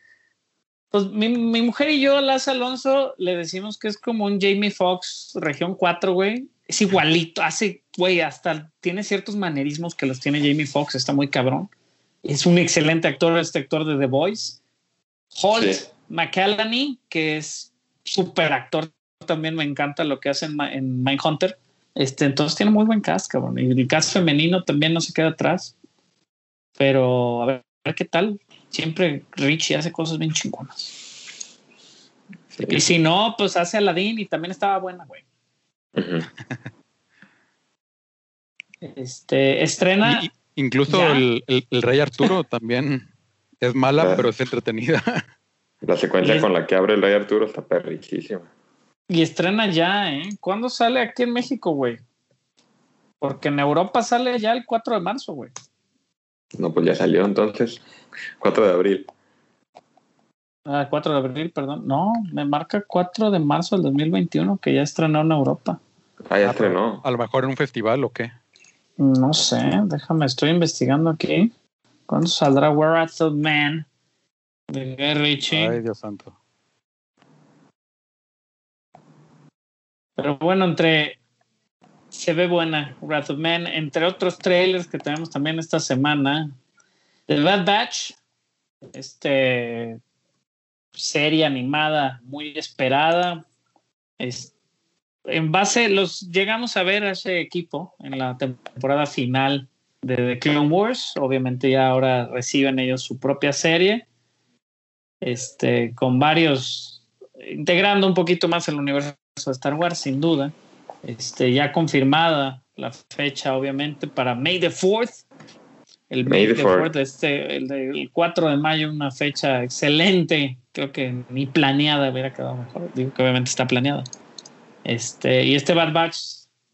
Pues mi, mi mujer y yo, Las Alonso, le decimos que es como un Jamie Foxx, región 4, güey. Es igualito, hace, güey, hasta tiene ciertos manerismos que los tiene Jamie Foxx, está muy cabrón. Es un excelente actor, este actor de The Voice. Holt Sí. McCallany, que es súper actor, también me encanta lo que hace en, en Mindhunter. Este, entonces tiene muy buen cast, cabrón. Y el cast femenino también no se queda atrás. Pero a ver, a ver qué tal. Siempre Richie hace cosas bien chingonas. sí. Y si no, pues hace Aladdin y también estaba buena, güey. Este, estrena. y- incluso el, el- el Rey Arturo también es mala, Ah. pero es entretenida. La secuencia es- con la que abre el Rey Arturo está perricísima. Y estrena ya, ¿eh? ¿Cuándo sale aquí en México, güey? Porque en Europa sale ya el 4 de marzo, güey. No, pues ya salió entonces. 4 de abril. Ah, 4 de abril, perdón. No, me marca 4 de marzo del 2021 que ya estrenó en Europa. Ah, ya Ah, estrenó. A lo mejor en un festival o qué. No sé, déjame, estoy investigando aquí. ¿Cuándo saldrá Wrath of Man? De Guy Ritchie. Ay, Dios santo. Pero bueno, entre. Se ve buena, Wrath of Man. Entre otros trailers que tenemos también esta semana. The Bad Batch. Este. Serie animada muy esperada. Es, en base, los llegamos a ver a ese equipo en la temporada final de The Clone Wars. Obviamente ya ahora reciben ellos su propia serie. Este, con varios, integrando un poquito más el universo de Star Wars, sin duda. Este, ya confirmada la fecha, obviamente, para May the 4th. El May, the 4th, este, el del 4 de mayo, una fecha excelente. Creo que ni planeada hubiera quedado mejor. Digo que obviamente está planeada. Este, y este Bad Batch,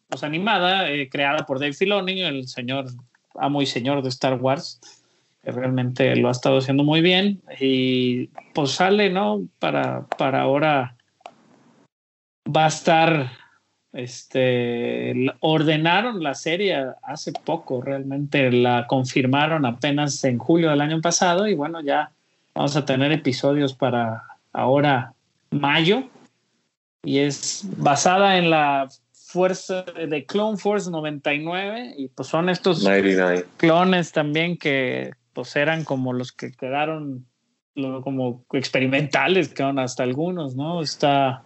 pues animada, eh, creada por Dave Filoni, el señor, amo y señor de Star Wars, que realmente lo ha estado haciendo muy bien. Y pues sale, ¿no? Para, para ahora va a estar, este, ordenaron la serie hace poco, realmente la confirmaron apenas en julio del año pasado y bueno, ya vamos a tener episodios para ahora mayo y es basada en la fuerza de Clone Force 99 y pues son estos 99. clones también que pues eran como los que quedaron como experimentales, quedaron hasta algunos, ¿no? Está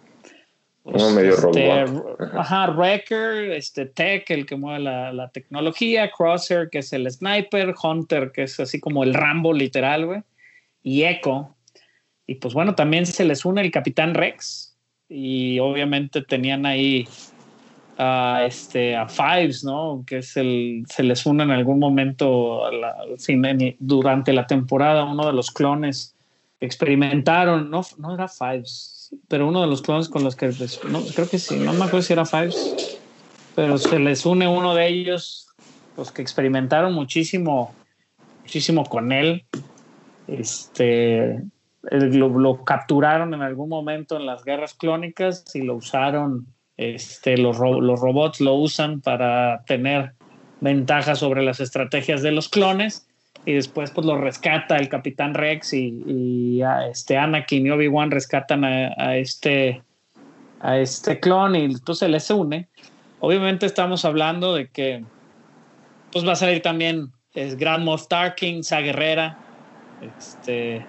pues, Uno medio este, robot. Ajá. Wrecker, este Tech, el que mueve la, la tecnología, Crosshair, que es el sniper, Hunter, que es así como el Rambo literal, güey, y Echo. Y pues bueno, también se les une el Capitán Rex, y obviamente tenían ahí a este a Fives, ¿no? Que es el se les une en algún momento la- durante la temporada uno de los clones experimentaron, no no era Fives, pero uno de los clones con los que no, creo que sí, no me acuerdo si era Fives, pero se les une uno de ellos los que experimentaron muchísimo muchísimo con él. Este lo, capturaron en algún momento en las guerras clónicas y lo usaron, este, los, los robots lo usan para tener ventaja sobre las estrategias de los clones y después pues lo rescata el Capitán Rex y, y a este Anakin y Obi-Wan rescatan a, este a este clon y entonces se les une. Obviamente estamos hablando de que pues va a salir también es Grand Moff Tarkin, Sa Guerrera, este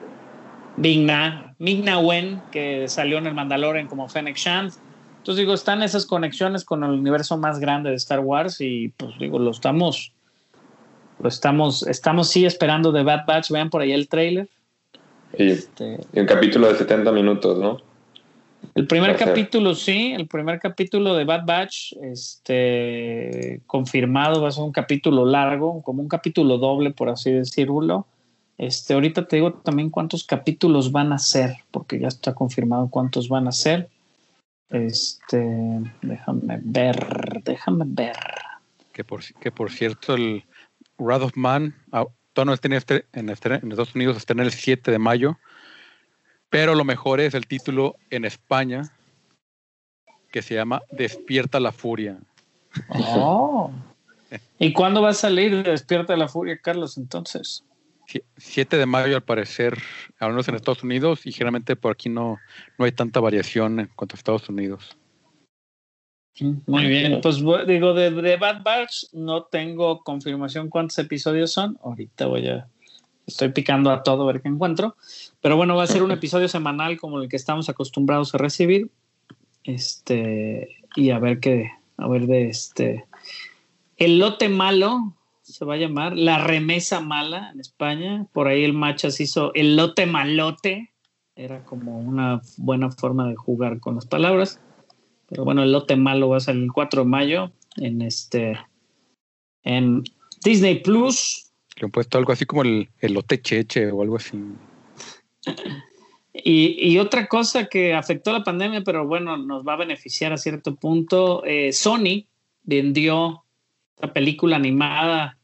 Migna, Migna Wen, que salió en el Mandalorian como Fennec Shand. Entonces digo, están esas conexiones con el universo más grande de Star Wars y pues digo, lo estamos, lo estamos, estamos sí esperando de Bad Batch. Vean por ahí el trailer. Y, Este, y un capítulo de 70 minutos, ¿no? el primer ser. capítulo, sí, el primer capítulo de Bad Batch, este, confirmado, va a ser un capítulo largo, como un capítulo doble, por así decirlo. Este, ahorita te digo también cuántos capítulos van a ser, porque ya está confirmado cuántos van a ser. Este, déjame ver, déjame ver. Que por, que por cierto, el Wrath of Man, ah, todavía no está en, este, en, este- en Estados Unidos, está en el 7 de mayo. Pero lo mejor es el título en España, que se llama Despierta la Furia. Oh. ¿Y cuándo va a salir Despierta la Furia, Carlos? Entonces. Sie- 7 de mayo, al parecer, al menos en Estados Unidos, y generalmente por aquí no, no hay tanta variación en cuanto a Estados Unidos. Muy bien, pues digo, de, de Bad Batch no tengo confirmación cuántos episodios son. Ahorita voy a, estoy picando a todo a ver qué encuentro. Pero bueno, va a ser un episodio semanal como el que estamos acostumbrados a recibir. Este, y a ver qué, a ver de este. El lote malo se va a llamar La remesa mala en España. Por ahí el Machas hizo el lote malote. Era como una buena forma de jugar con las palabras. Pero bueno, el lote malo va a salir el 4 de mayo en este en Disney Plus. Le han puesto algo así como el, el lote cheche o algo así. Y, y otra cosa que afectó la pandemia, pero bueno, nos va a beneficiar a cierto punto. eh, Sony vendió la película animada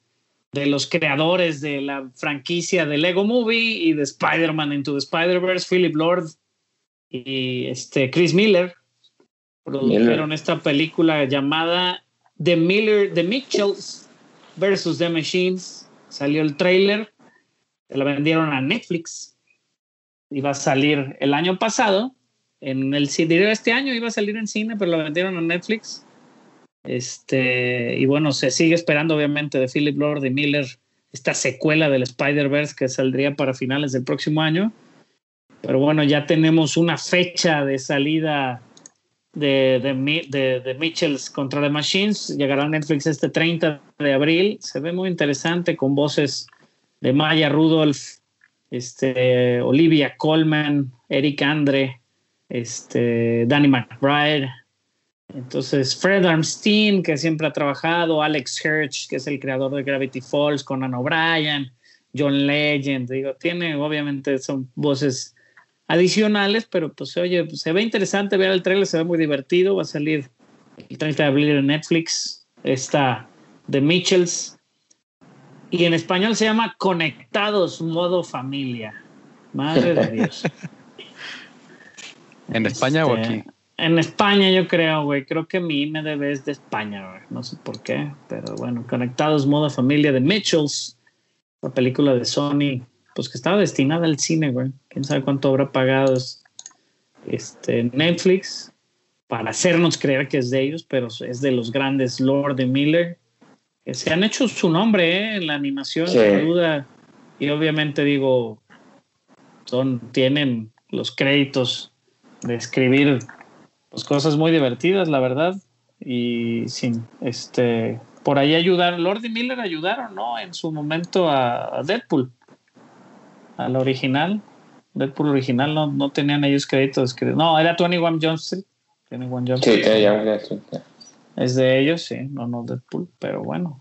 de los creadores de la franquicia de Lego Movie y de Spider-Man Into the Spider-Verse, Philip Lord y este Chris Miller produjeron esta película llamada The Miller, The Mitchells versus The Machines. Salió el trailer, se la vendieron a Netflix. Iba a salir el año pasado, en el cine, este año iba a salir en cine, pero la vendieron a Netflix. Este, y bueno, se sigue esperando obviamente de Philip Lord y Miller esta secuela del Spider-Verse que saldría para finales del próximo año. Pero bueno, ya tenemos una fecha de salida de, de, de, de Mitchells contra The Machines. Llegará a Netflix este 30 de abril. Se ve muy interesante con voces de Maya Rudolph, este, Olivia Colman, Eric Andre, este, Danny McBride. Entonces, Fred Armstein, que siempre ha trabajado, Alex Hirsch, que es el creador de Gravity Falls, Conan O'Brien, John Legend, digo, tiene, obviamente, son voces adicionales, pero pues oye, se ve interesante ver el trailer, se ve muy divertido, va a salir el 30 de abril en Netflix, está The Mitchells, y en español se llama Conectados Modo Familia. Madre de Dios. ¿En España o Este, aquí? En España, yo creo, güey. Creo que mi IMDB es de España, güey. No sé por qué, pero bueno, Conectados Modo Familia de Mitchells, la película de Sony, pues que estaba destinada al cine, güey. Quién sabe cuánto habrá pagado este, Netflix para hacernos creer que es de ellos, pero es de los grandes Lord y Miller, que se han hecho su nombre ¿eh? en la animación, Sí. sin duda. Y obviamente digo, son, tienen los créditos de escribir pues, cosas muy divertidas, la verdad. Y sin este por ahí ayudaron, Lord y Miller ayudaron, ¿no? En su momento a, a Deadpool, al original. Deadpool original no, no tenían ellos créditos. No, era 21 Jump Street. 21 Jump Sí, Street. sí. Es de ellos, sí, no, no Deadpool, pero bueno,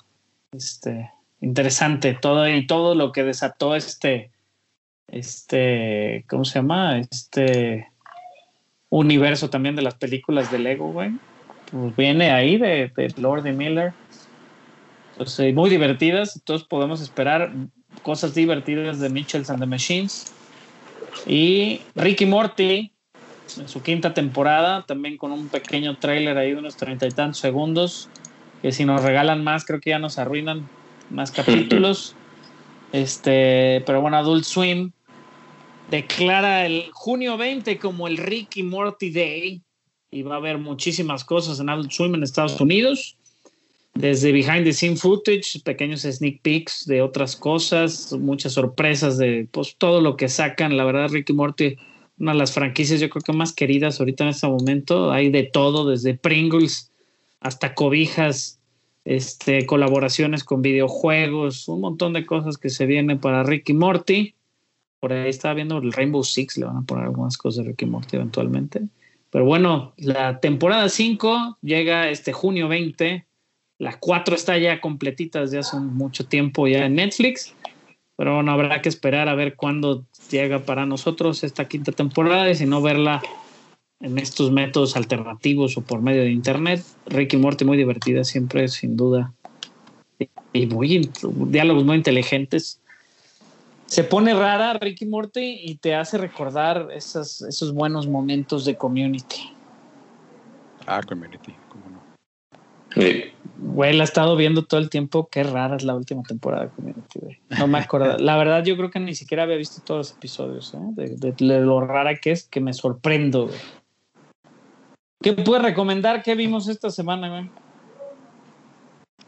este, interesante todo y todo lo que desató este, este, ¿cómo se llama? Este universo también de las películas de Lego, güey. Pues viene ahí de, de Lord y Miller. Entonces, muy divertidas, entonces podemos esperar cosas divertidas de Mitchells and the Machines. Y Ricky Morty, en su quinta temporada, también con un pequeño tráiler ahí de unos treinta y tantos segundos, que si nos regalan más, creo que ya nos arruinan más capítulos. Este, pero bueno, Adult Swim declara el junio 20 como el Ricky Morty Day y va a haber muchísimas cosas en Adult Swim en Estados Unidos. Desde behind the scene footage, pequeños sneak peeks de otras cosas, muchas sorpresas de pues, todo lo que sacan. La verdad, Ricky Morty una de las franquicias yo creo que más queridas ahorita en este momento. Hay de todo, desde Pringles hasta cobijas, este, colaboraciones con videojuegos, un montón de cosas que se vienen para Ricky Morty. Por ahí estaba viendo el Rainbow Six, le van a poner algunas cosas de Ricky Morty eventualmente. Pero bueno, la temporada 5 llega este junio 20. La 4 está ya completita desde hace mucho tiempo ya en Netflix. Pero bueno, habrá que esperar a ver cuándo llega para nosotros esta quinta temporada y si no verla en estos métodos alternativos o por medio de internet. Ricky Morty muy divertida siempre, sin duda. Y muy diálogos muy inteligentes. Se pone rara Ricky Morty y te hace recordar esas, esos buenos momentos de community. Ah, Community. Sí. Güey, la he estado viendo todo el tiempo. Qué rara es la última temporada de Community, güey. No me acuerdo. La verdad, yo creo que ni siquiera había visto todos los episodios, ¿eh? de, de- de lo rara que es, que me sorprendo, güey. ¿Qué puedes recomendar? ¿Qué vimos esta semana, güey?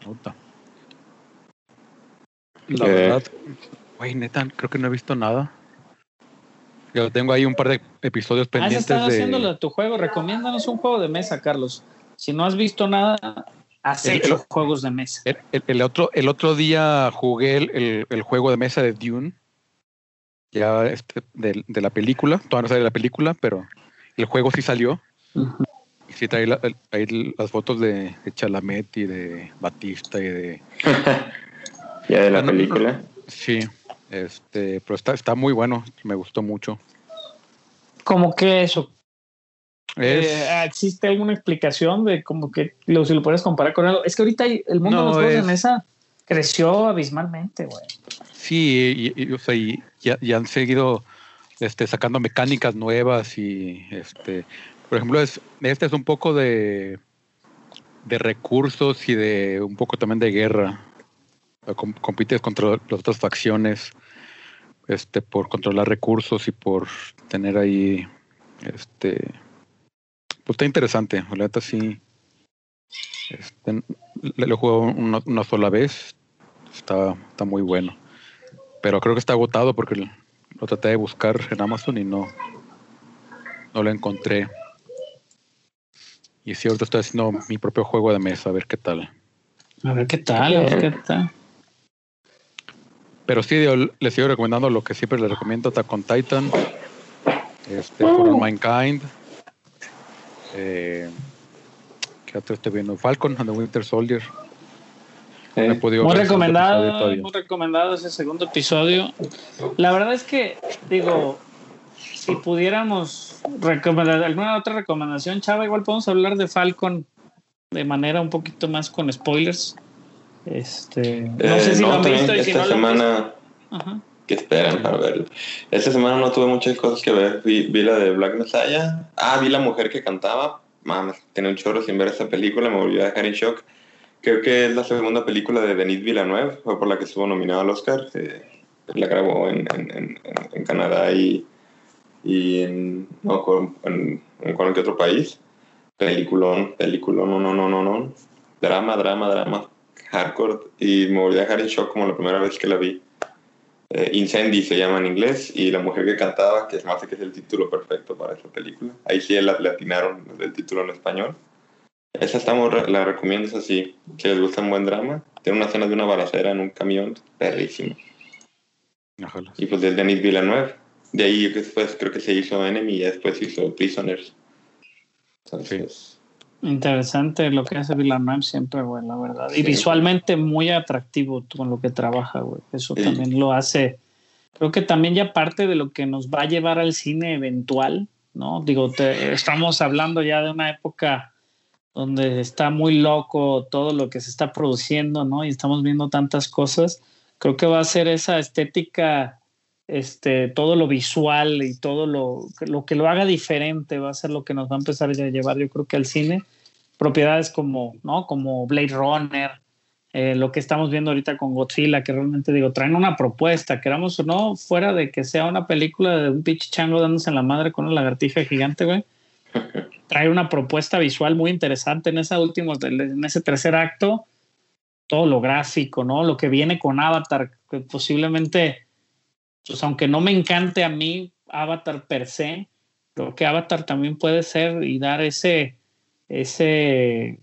Puta. La Eh. verdad, güey, neta, creo que no he visto nada. Yo tengo ahí un par de episodios Has pendientes estado de. haciéndolo de tu juego. Recomiéndanos un juego de mesa, Carlos. Si no has visto nada, has El- hecho el- juegos de mesa. El, el- el otro, el otro día jugué el, el- el juego de mesa de Dune. Ya este, de, de la película. Todavía no sale la película, pero el juego sí salió. Y sí trae la- el- ahí las fotos de, de Chalamet y de Batista y de. ya de la Ah, no, no, película. Sí, este, pero está, está muy bueno. Me gustó mucho. ¿Cómo que eso? Es, Eh, ¿Existe alguna explicación de cómo que lo, si lo puedes comparar con algo? Es que ahorita el mundo de No, los juegos es- de mesa creció abismalmente, güey. Sí, y, y, o sea, y ya, ya han seguido este, sacando mecánicas nuevas y este, por ejemplo, es, este es un poco de, de recursos y de un poco también de guerra. Com- compites contra las otras facciones este, por controlar recursos y por tener ahí este pues está interesante, la neta sí. Este, le- lo juego una, una sola vez. Está, está muy bueno. Pero creo que está agotado porque lo traté de buscar en Amazon y no, no lo encontré. Y sí, ahorita estoy haciendo mi propio juego de mesa, a ver qué tal. A ver qué tal, a ver qué tal. Pero sí, yo les sigo recomendando lo que siempre les recomiendo, Attack on Titan, este, For All Mankind, eh, ¿qué otro estoy viendo? Falcon and the Winter Soldier. No he Eh, podido Muy recomendado, muy recomendado ese segundo episodio. La verdad es que, digo, si pudiéramos recomendar alguna otra recomendación, Chava, igual podemos hablar de Falcon de manera un poquito más con spoilers. Este, no Eh, sé si no, lo han visto y si esta no lo han visto. semana Ajá. Que esperan para verlo. Esta semana no tuve muchas cosas que ver. Vi, vi la de Black Messiah. Ah, vi la mujer que cantaba. Mames, tenía un chorro sin ver esa película, me volvió a dejar en shock. Creo que es la segunda película de Denis Villeneuve, fue por la que estuvo nominado al Oscar. Eh, la grabó en, en, en, en Canadá y, y en, no, con, en, en cualquier otro país. Peliculón, peliculón, no, no, no, no, no. Drama, drama, drama, hardcore. Y me volví a dejar en shock como la primera vez que la vi. Eh, Incendy se llama en inglés y la mujer que cantaba, que es más que es el título perfecto para esa película. Ahí sí la, le atinaron el título en español. Esa estamos, la recomiendo, es así. Si les gusta un buen drama, tiene una escena de una balacera en un camión, perrísimo. Ojalá. Y pues del Denis Villeneuve. De ahí después creo que se hizo Enemy y después hizo Prisoners. Entonces, Interesante lo que hace Villeneuve siempre, güey, la verdad. Y visualmente muy atractivo con lo que trabaja, güey. Eso Sí. también lo hace. Creo que también ya parte de lo que nos va a llevar al cine eventual, ¿no? Digo, te- estamos hablando ya de una época donde está muy loco todo lo que se está produciendo, ¿no? Y estamos viendo tantas cosas. Creo que va a ser esa estética, este, todo lo visual y todo lo, lo que lo haga diferente va a ser lo que nos va a empezar a llevar, yo creo que al cine. Propiedades como, ¿no? Como Blade Runner, eh, lo que estamos viendo ahorita con Godzilla, que realmente digo, traen una propuesta, queramos o no, fuera de que sea una película de un pinche chango dándose en la madre con una lagartija gigante, güey. Trae una propuesta visual muy interesante en esa última, en ese tercer acto, todo lo gráfico, ¿no? Lo que viene con Avatar, que posiblemente, pues aunque no me encante a mí Avatar per se, creo que Avatar también puede ser y dar ese, ese,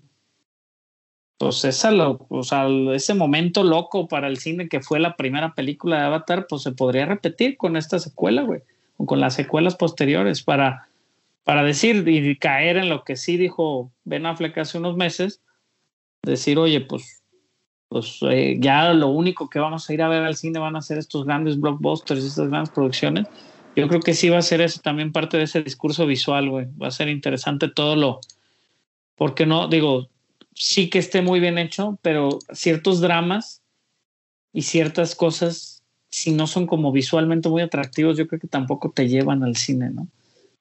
pues esa lo, o sea, ese momento loco para el cine que fue la primera película de Avatar, pues se podría repetir con esta secuela, güey, o con las secuelas posteriores para, para decir y caer en lo que sí dijo Ben Affleck hace unos meses, decir, oye, pues, pues eh, ya lo único que vamos a ir a ver al cine van a ser estos grandes blockbusters, estas grandes producciones. Yo creo que sí va a ser eso también parte de ese discurso visual, güey. Va a ser interesante todo lo, porque no, digo, sí que esté muy bien hecho, pero ciertos dramas y ciertas cosas, si no son como visualmente muy atractivos, yo creo que tampoco te llevan al cine, ¿no?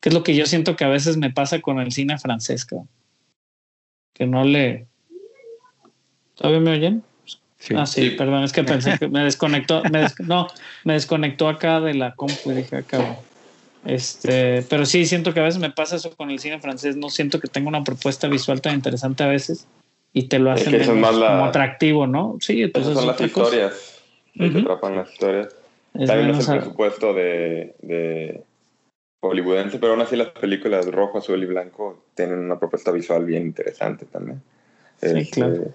Que es lo que yo siento que a veces me pasa con el cine francés, que no le... ¿Todavía me oyen? Sí. Ah, sí, Sí. perdón, es que pensé que me desconectó, me des- no, me desconectó acá de la compu y dije, "Ah, cabrón". Este, pero sí, siento que a veces me pasa eso con el cine francés, no siento que tenga una propuesta visual tan interesante a veces y te lo Es hacen que eso es menos más la- como atractivo, ¿no? Sí, entonces esas son es las historias. Atrapan las historias. Es También es el a- presupuesto de, de hollywoodense, pero aún así las películas rojo, azul y blanco tienen una propuesta visual bien interesante también. Sí, claro.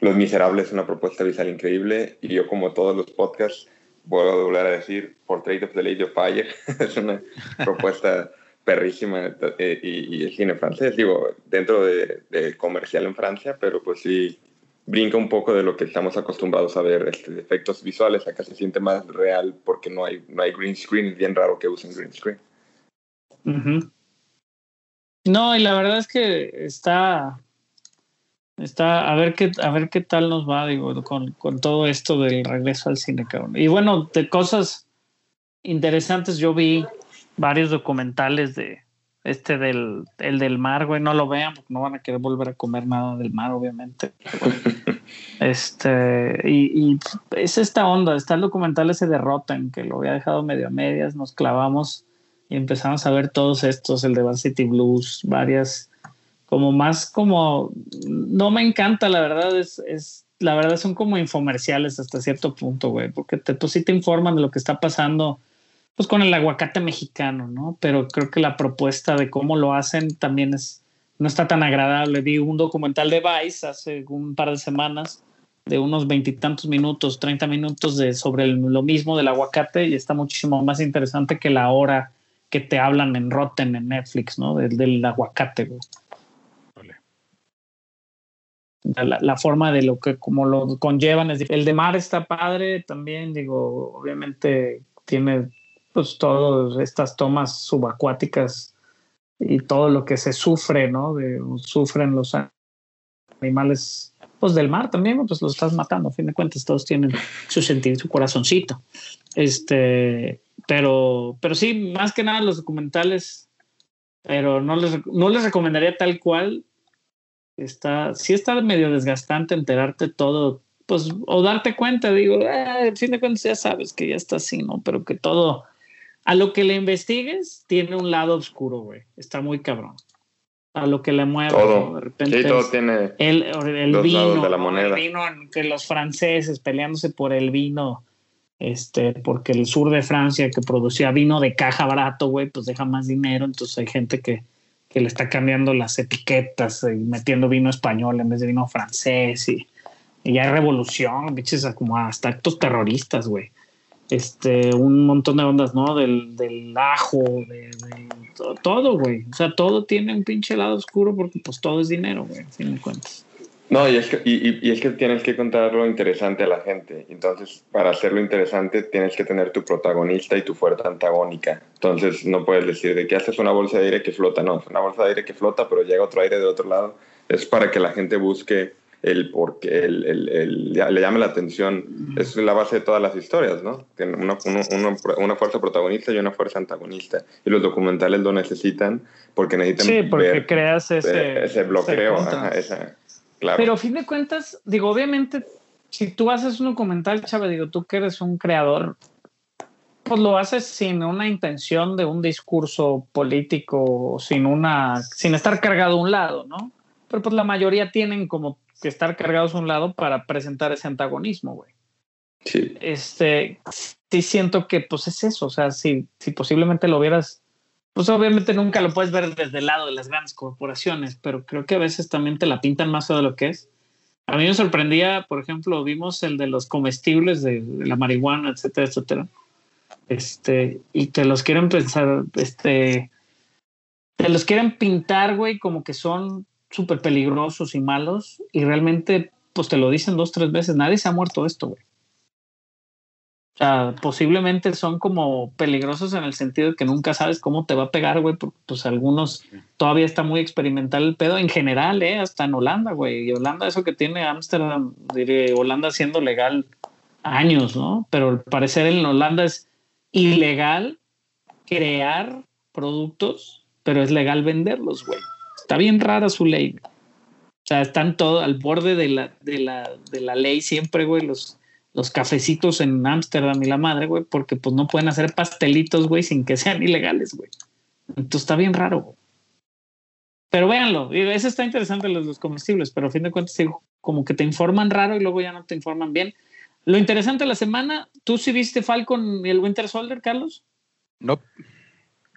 Los Miserables es una propuesta visual increíble y yo como todos los podcasts vuelvo a volver a decir Portrait of the Lady of Fire es una propuesta perrísima eh, y, el cine francés, digo, dentro de, comercial en Francia, pero pues sí brinca un poco de lo que estamos acostumbrados a ver, este, efectos visuales, acá se siente más real porque no hay, no hay green screen, es bien raro que usen green screen. No, y la verdad es que está, está, a ver qué, a ver qué tal nos va, digo, con, con todo esto del regreso al cine, cabrón. Y bueno, de cosas interesantes, yo vi varios documentales de este del, el del mar, güey, no lo vean, porque no van a querer volver a comer nada del mar, obviamente. Este, y, y es esta onda, está el documental ese de Rotten, que lo había dejado medio a medias, nos clavamos y empezamos a ver todos estos, el de Varsity Blues, varias, como más como, no me encanta, la verdad, es, es la verdad son como infomerciales hasta cierto punto, güey, porque te, pues sí te informan de lo que está pasando, pues con el aguacate mexicano, ¿no? Pero creo que la propuesta de cómo lo hacen también es, no está tan agradable. Vi un documental de Vice hace un par de semanas de unos veintitantos minutos, 30 minutos de, sobre lo mismo del aguacate y está muchísimo más interesante que la hora que te hablan en Rotten, en Netflix, ¿no? Del, del aguacate, güey. La, la forma de lo que como lo conllevan el de mar está padre también digo obviamente tiene pues todas estas tomas subacuáticas y todo lo que se sufre, ¿no? De, sufren los animales pues del mar también, pues los estás matando, a fin de cuentas todos tienen su sentido, su corazoncito. Este, pero, pero sí, más que nada los documentales, pero no les, no les recomendaría tal cual. Está, sí está medio desgastante enterarte todo, pues, o darte cuenta, digo, eh, fin de cuentas ya sabes que ya está así, ¿no? Pero que todo, a lo que le investigues, tiene un lado oscuro, güey. Está muy cabrón. A lo que le mueve. Todo. De repente sí, todo tiene el, el vino, de la moneda. El vino que los franceses peleándose por el vino este, porque el sur de Francia que producía vino de caja barato, güey, pues deja más dinero, entonces hay gente que, que le está cambiando las etiquetas y metiendo vino español en vez de vino francés y, y hay revolución, biches, como hasta actos terroristas, güey. Este, un montón de ondas, ¿no? Del, ajo, de, todo, güey. O sea, todo tiene un pinche lado oscuro porque pues todo es dinero, güey, sin cuentas. No, y es, que, y, es que tienes que contar lo interesante a la gente. Entonces, para hacerlo interesante, tienes que tener tu protagonista y tu fuerza antagónica. Entonces, no puedes decir de que haces una bolsa de aire que flota. No, es una bolsa de aire que flota, pero llega otro aire de otro lado. Es para que la gente busque el porque el, el, el, le llame la atención. Es la base de todas las historias, ¿no? Tiene una, una, una, fuerza protagonista y una fuerza antagonista. Y los documentales lo necesitan porque necesitan. Sí, porque creas ese, ese bloqueo, esa, pero a fin de cuentas, digo, obviamente, si tú haces un documental, Chávez, digo, tú que eres un creador, pues lo haces sin una intención de un discurso político, sin una, sin estar cargado a un lado, ¿no? Pero pues la mayoría tienen como que estar cargados a un lado para presentar ese antagonismo, güey. Sí. Este, sí siento que pues es eso, o sea, si, si posiblemente lo vieras pues obviamente nunca lo puedes ver desde el lado de las grandes corporaciones, pero creo que a veces también te la pintan más de lo que es. A mí me sorprendía, por ejemplo, vimos el de los comestibles de, la marihuana, etcétera, etcétera. Este, y te los quieren pensar, este, te los quieren pintar, güey, como que son súper peligrosos y malos, y realmente, pues te lo dicen dos, tres veces, nadie se ha muerto esto, güey. O sea, posiblemente son como peligrosos en el sentido de que nunca sabes cómo te va a pegar, güey, porque pues algunos todavía está muy experimental el pedo en general, eh, hasta en Holanda, güey. Y Holanda, eso que tiene Ámsterdam, diré, Holanda siendo legal años, ¿no? Pero al parecer en Holanda es ilegal crear productos, pero es legal venderlos, güey. Está bien rara su ley. O sea, están todo al borde de la, de la, de la ley siempre, güey, los los cafecitos en Ámsterdam y la madre, güey, porque pues no pueden hacer pastelitos, güey, sin que sean ilegales, güey. Entonces está bien raro. Pero véanlo, eso está interesante los, los comestibles, pero a fin de cuentas como que te informan raro y luego ya no te informan bien. Lo interesante de la semana, ¿tú sí viste Falcon y el Winter Soldier, Carlos? No.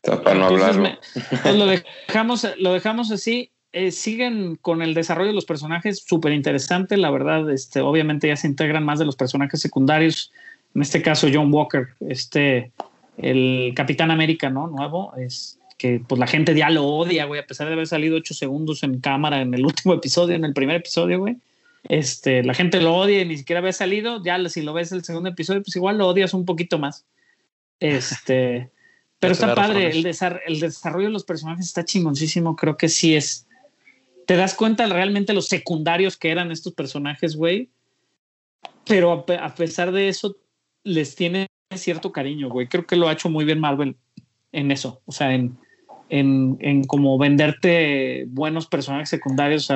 Para no hablar. Pues lo dejamos, lo dejamos así. Eh, siguen con el desarrollo de los personajes súper interesante, la verdad, este, obviamente ya se integran más de los personajes secundarios, en este caso John Walker, este, el Capitán América, ¿no? Nuevo, es que pues la gente ya lo odia, güey, a pesar de haber salido ocho segundos en cámara en el último episodio, en el primer episodio, güey. Este, la gente lo odia y ni siquiera había salido, ya si lo ves el segundo episodio, pues igual lo odias un poquito más. Este, pero está padre, el, el desarrollo de los personajes está chingoncísimo, creo que sí es te das cuenta realmente los secundarios que eran estos personajes, güey. Pero a, pesar de eso, les tiene cierto cariño, güey. Creo que lo ha hecho muy bien Marvel en eso. O sea, en, en, en como venderte buenos personajes secundarios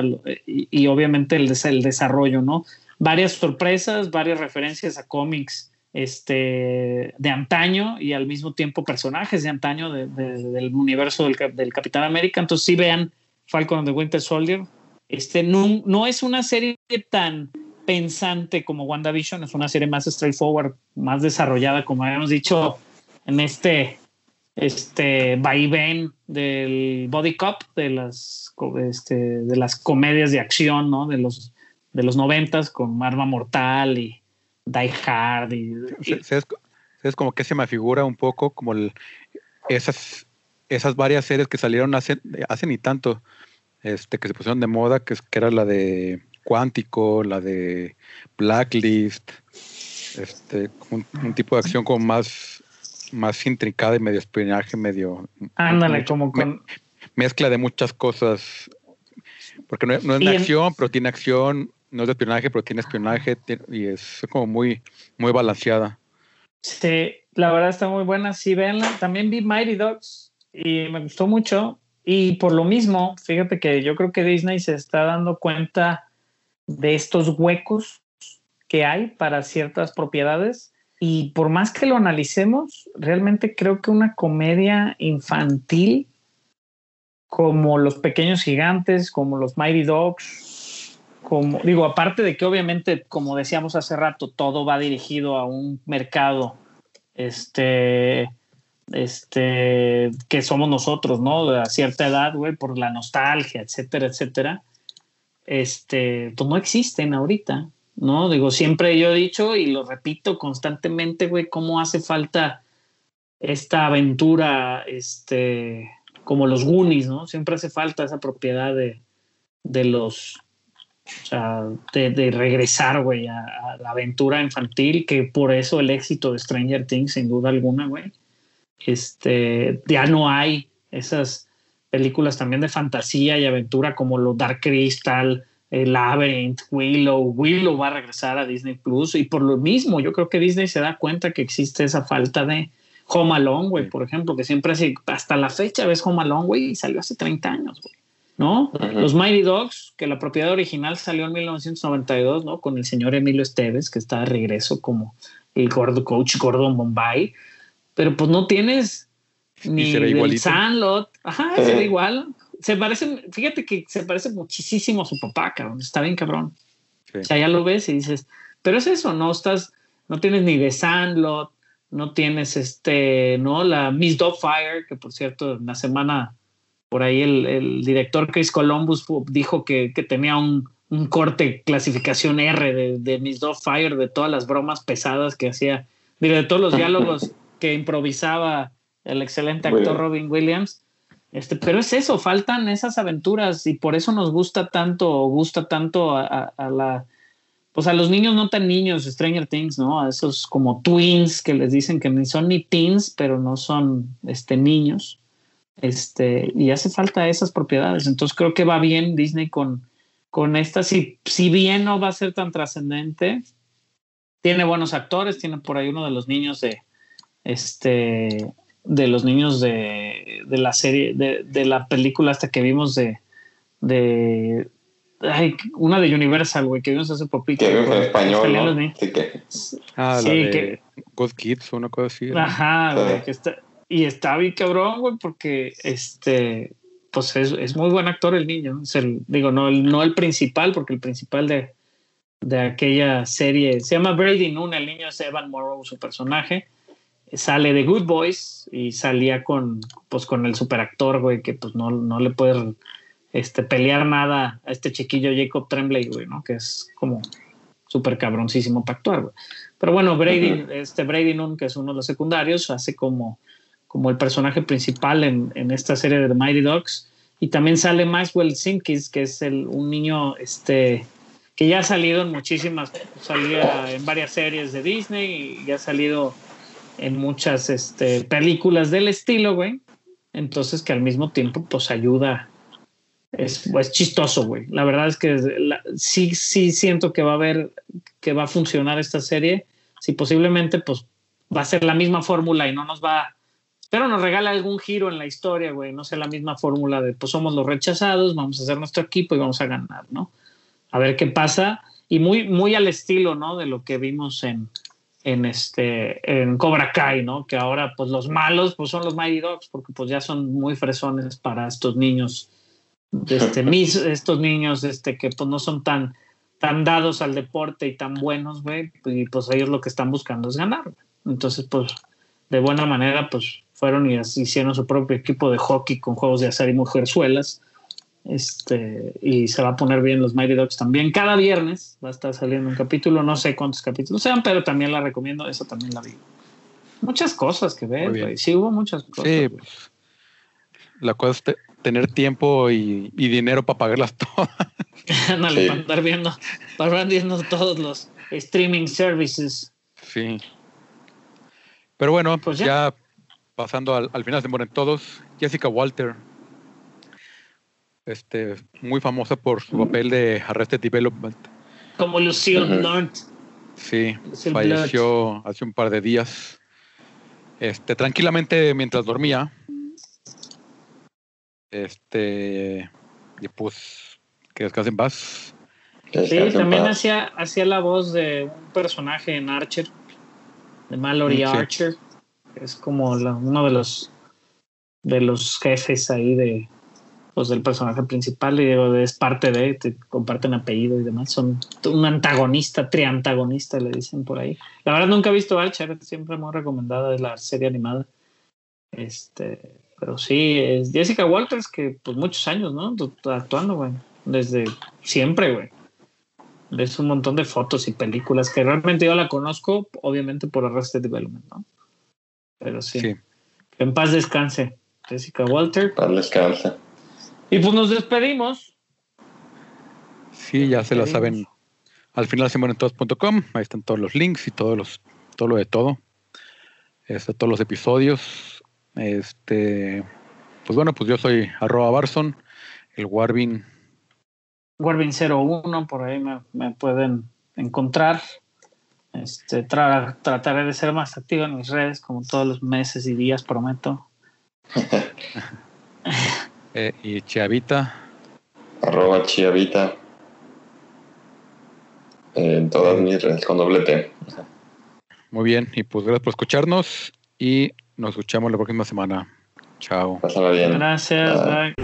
y, obviamente el, el desarrollo, ¿no? Varias sorpresas, varias referencias a cómics este, de antaño y al mismo tiempo personajes de antaño del universo del, del Capitán América. Entonces sí vean Falcon and the Winter Soldier. Este, no, no es una serie tan pensante como WandaVision, es una serie más straightforward, más desarrollada, como habíamos dicho en este, este vaivén del body cop, de las, este, de las comedias de acción, ¿no? De los, de los noventas con Arma Mortal y Die Hard. Y, Es, como que se me figura un poco como esas esas varias series que salieron hace, hace ni tanto, este, que se pusieron de moda, que, que era la de Cuántico, la de Blacklist, este, un, tipo de acción como más más intricada y medio espionaje, medio... Ándale, mucho- como me- con... mezcla de muchas cosas. Porque no, no es en- acción, pero tiene acción, no es de espionaje, pero tiene espionaje, y es como muy, muy balanceada. Sí, la verdad está muy buena. Sí, véanla. También vi Mighty Dogs y me gustó mucho. Y por lo mismo, fíjate que yo creo que Disney se está dando cuenta de estos huecos que hay para ciertas propiedades. Y por más que lo analicemos, realmente creo que una comedia infantil como Los Pequeños Gigantes, como Los Mighty Dogs, como digo, aparte de que obviamente, como decíamos hace rato, todo va dirigido a un mercado este este que somos nosotros, ¿no? A cierta edad, güey, por la nostalgia, etcétera, etcétera. Este, pues no existen ahorita, ¿no? Digo, siempre yo he dicho y lo repito constantemente, güey, cómo hace falta esta aventura, este, como los Goonies, ¿no? Siempre hace falta esa propiedad de, de los, o sea, de, regresar, güey, a, a la aventura infantil, que por eso el éxito de Stranger Things, sin duda alguna, güey. Este, ya no hay esas películas también de fantasía y aventura como los Dark Crystal, eh, Labyrinth, Willow. Willow va a regresar a Disney Plus y por lo mismo, yo creo que Disney se da cuenta que existe esa falta de Home Alone, güey, Sí. por ejemplo, que siempre hace, hasta la fecha ves Home Alone, güey, y salió hace 30 años, güey. ¿No? Los Mighty Dogs, que la propiedad original salió en 1992, ¿no? Con el señor Emilio Esteves, que está de regreso como el gordo coach Gordon Bombay. Pero pues no tienes ni será del? Sandlot. Ajá, se ve igual. Se parece, fíjate que se parece muchísimo a su papá, cabrón. Está bien cabrón. Sí. O sea, ya lo ves y dices, pero es eso, no estás, no tienes ni de Sandlot, no tienes este, ¿no? La Miss Fire, que por cierto, en la semana, por ahí el, el director Chris Columbus dijo que, que tenía un, un corte clasificación R de, de Miss Fire, de todas las bromas pesadas que hacía, digo, de todos los diálogos que improvisaba el excelente actor. Robin Williams. Este, pero es eso, faltan esas aventuras y por eso nos gusta tanto, o gusta tanto a, a- a la, pues a los niños no tan niños, Stranger Things, ¿no? A esos como twins que les dicen que ni son ni teens, pero no son este, niños. Este, y hace falta esas propiedades. Entonces creo que va bien Disney con, con esta. Si, si bien no va a ser tan trascendente, tiene buenos actores, tiene por ahí uno de los niños de este de los niños de, de la serie, de, de la película hasta que vimos de, de ay, una de Universal, güey, que vimos hace poquito. Que vimos en español. Así que, Ah, Sí, la de que- Ghost Kids o una cosa así. ¿no? Ajá, güey, Sí. que está, y está bien cabrón, güey, porque este, pues es, es muy buen actor el niño. Es el, digo, no el, no el principal, porque el principal de, de aquella serie se llama Brady Noon, el niño es Evan Morrow, su personaje. Sale de Good Boys y salía con, pues, con el superactor, güey, que pues no, no le puede este, pelear nada a este chiquillo Jacob Tremblay, güey, ¿no? Que es como súper cabroncísimo para actuar, güey. Pero bueno, Brady, este Brady Noon, que es uno de los secundarios, hace como, como el personaje principal en, en esta serie de The Mighty Dogs. Y también sale Maxwell Simkins, que es el, un niño este, que ya ha salido en muchísimas, salía en varias series de Disney y ya ha salido en muchas este, películas del estilo, güey. Entonces que al mismo tiempo pues ayuda. Es, es chistoso, güey. La verdad es que sí, sí siento que va a haber, que va a funcionar esta serie. Si posiblemente pues va a ser la misma fórmula y no nos va, pero nos regala algún giro en la historia, güey. No sea la misma fórmula de pues somos los rechazados, vamos a hacer nuestro equipo y vamos a ganar, ¿no? A ver qué pasa. Y muy, muy al estilo, ¿no? De lo que vimos en, en este en Cobra Kai, ¿no? Que ahora pues los malos pues son los Mighty Dogs porque pues ya son muy fresones para estos niños este mis estos niños este que pues no son tan tan dados al deporte y tan buenos, güey, y pues ellos lo que están buscando es ganar. Entonces, pues de buena manera pues fueron y hicieron su propio equipo de hockey con juegos de azar y mujerzuelas. Este, y se va a poner bien los Mighty Dogs también. Cada viernes va a estar saliendo un capítulo, no sé cuántos capítulos sean, pero también la recomiendo, esa también la vi. Muchas cosas que ver, güey. Sí, hubo muchas cosas. Sí, pues, la cosa es te- tener tiempo y, y dinero para pagarlas todas. Ándale, Sí. para andar viendo, para andar viendo todos los streaming services. Sí. Pero bueno, Pues ya. ya. pasando al, al final se mueren todos. Jessica Walter, este, muy famosa por su papel de Arrested Development. Como Lucille. Blunt. Sí, Lucille falleció hace un par de días. Este, tranquilamente mientras dormía. Este, y pues, que descansen en paz. Sí, descanse también hacía, hacía la voz de un personaje en Archer, de Mallory sí. Archer. que Es como la- uno de los de los jefes ahí de pues del personaje principal y digo, es parte de, te comparten apellido y demás, son un antagonista, triantagonista le dicen por ahí. La verdad nunca he visto Archer, siempre muy recomendada es la serie animada. Este, pero sí, es Jessica Walters que pues muchos años, ¿no? Actuando, güey, desde siempre, güey ves un montón de fotos y películas que realmente yo la conozco, obviamente por Arrested Development, ¿no? Pero sí. Sí. En paz descanse, Jessica Walter. Paz descanse. Y pues nos despedimos. Sí, ya se la saben. Al final se mueren todos.com. Ahí están todos los links y todos los, todo lo de todo. Este, todos los episodios. Este, pues bueno, pues yo soy arroba Barson, el Warvin. Warvin01, por ahí me, me pueden encontrar. Este, tra- trataré de ser más activo en mis redes, como todos los meses y días, prometo. eh, y Chiavita. Arroba chiavita. Eh, En todas mis redes con doble T. Muy bien, y pues gracias por escucharnos y nos escuchamos la próxima semana. Chao. Pásala bien. Gracias, Ah. bye.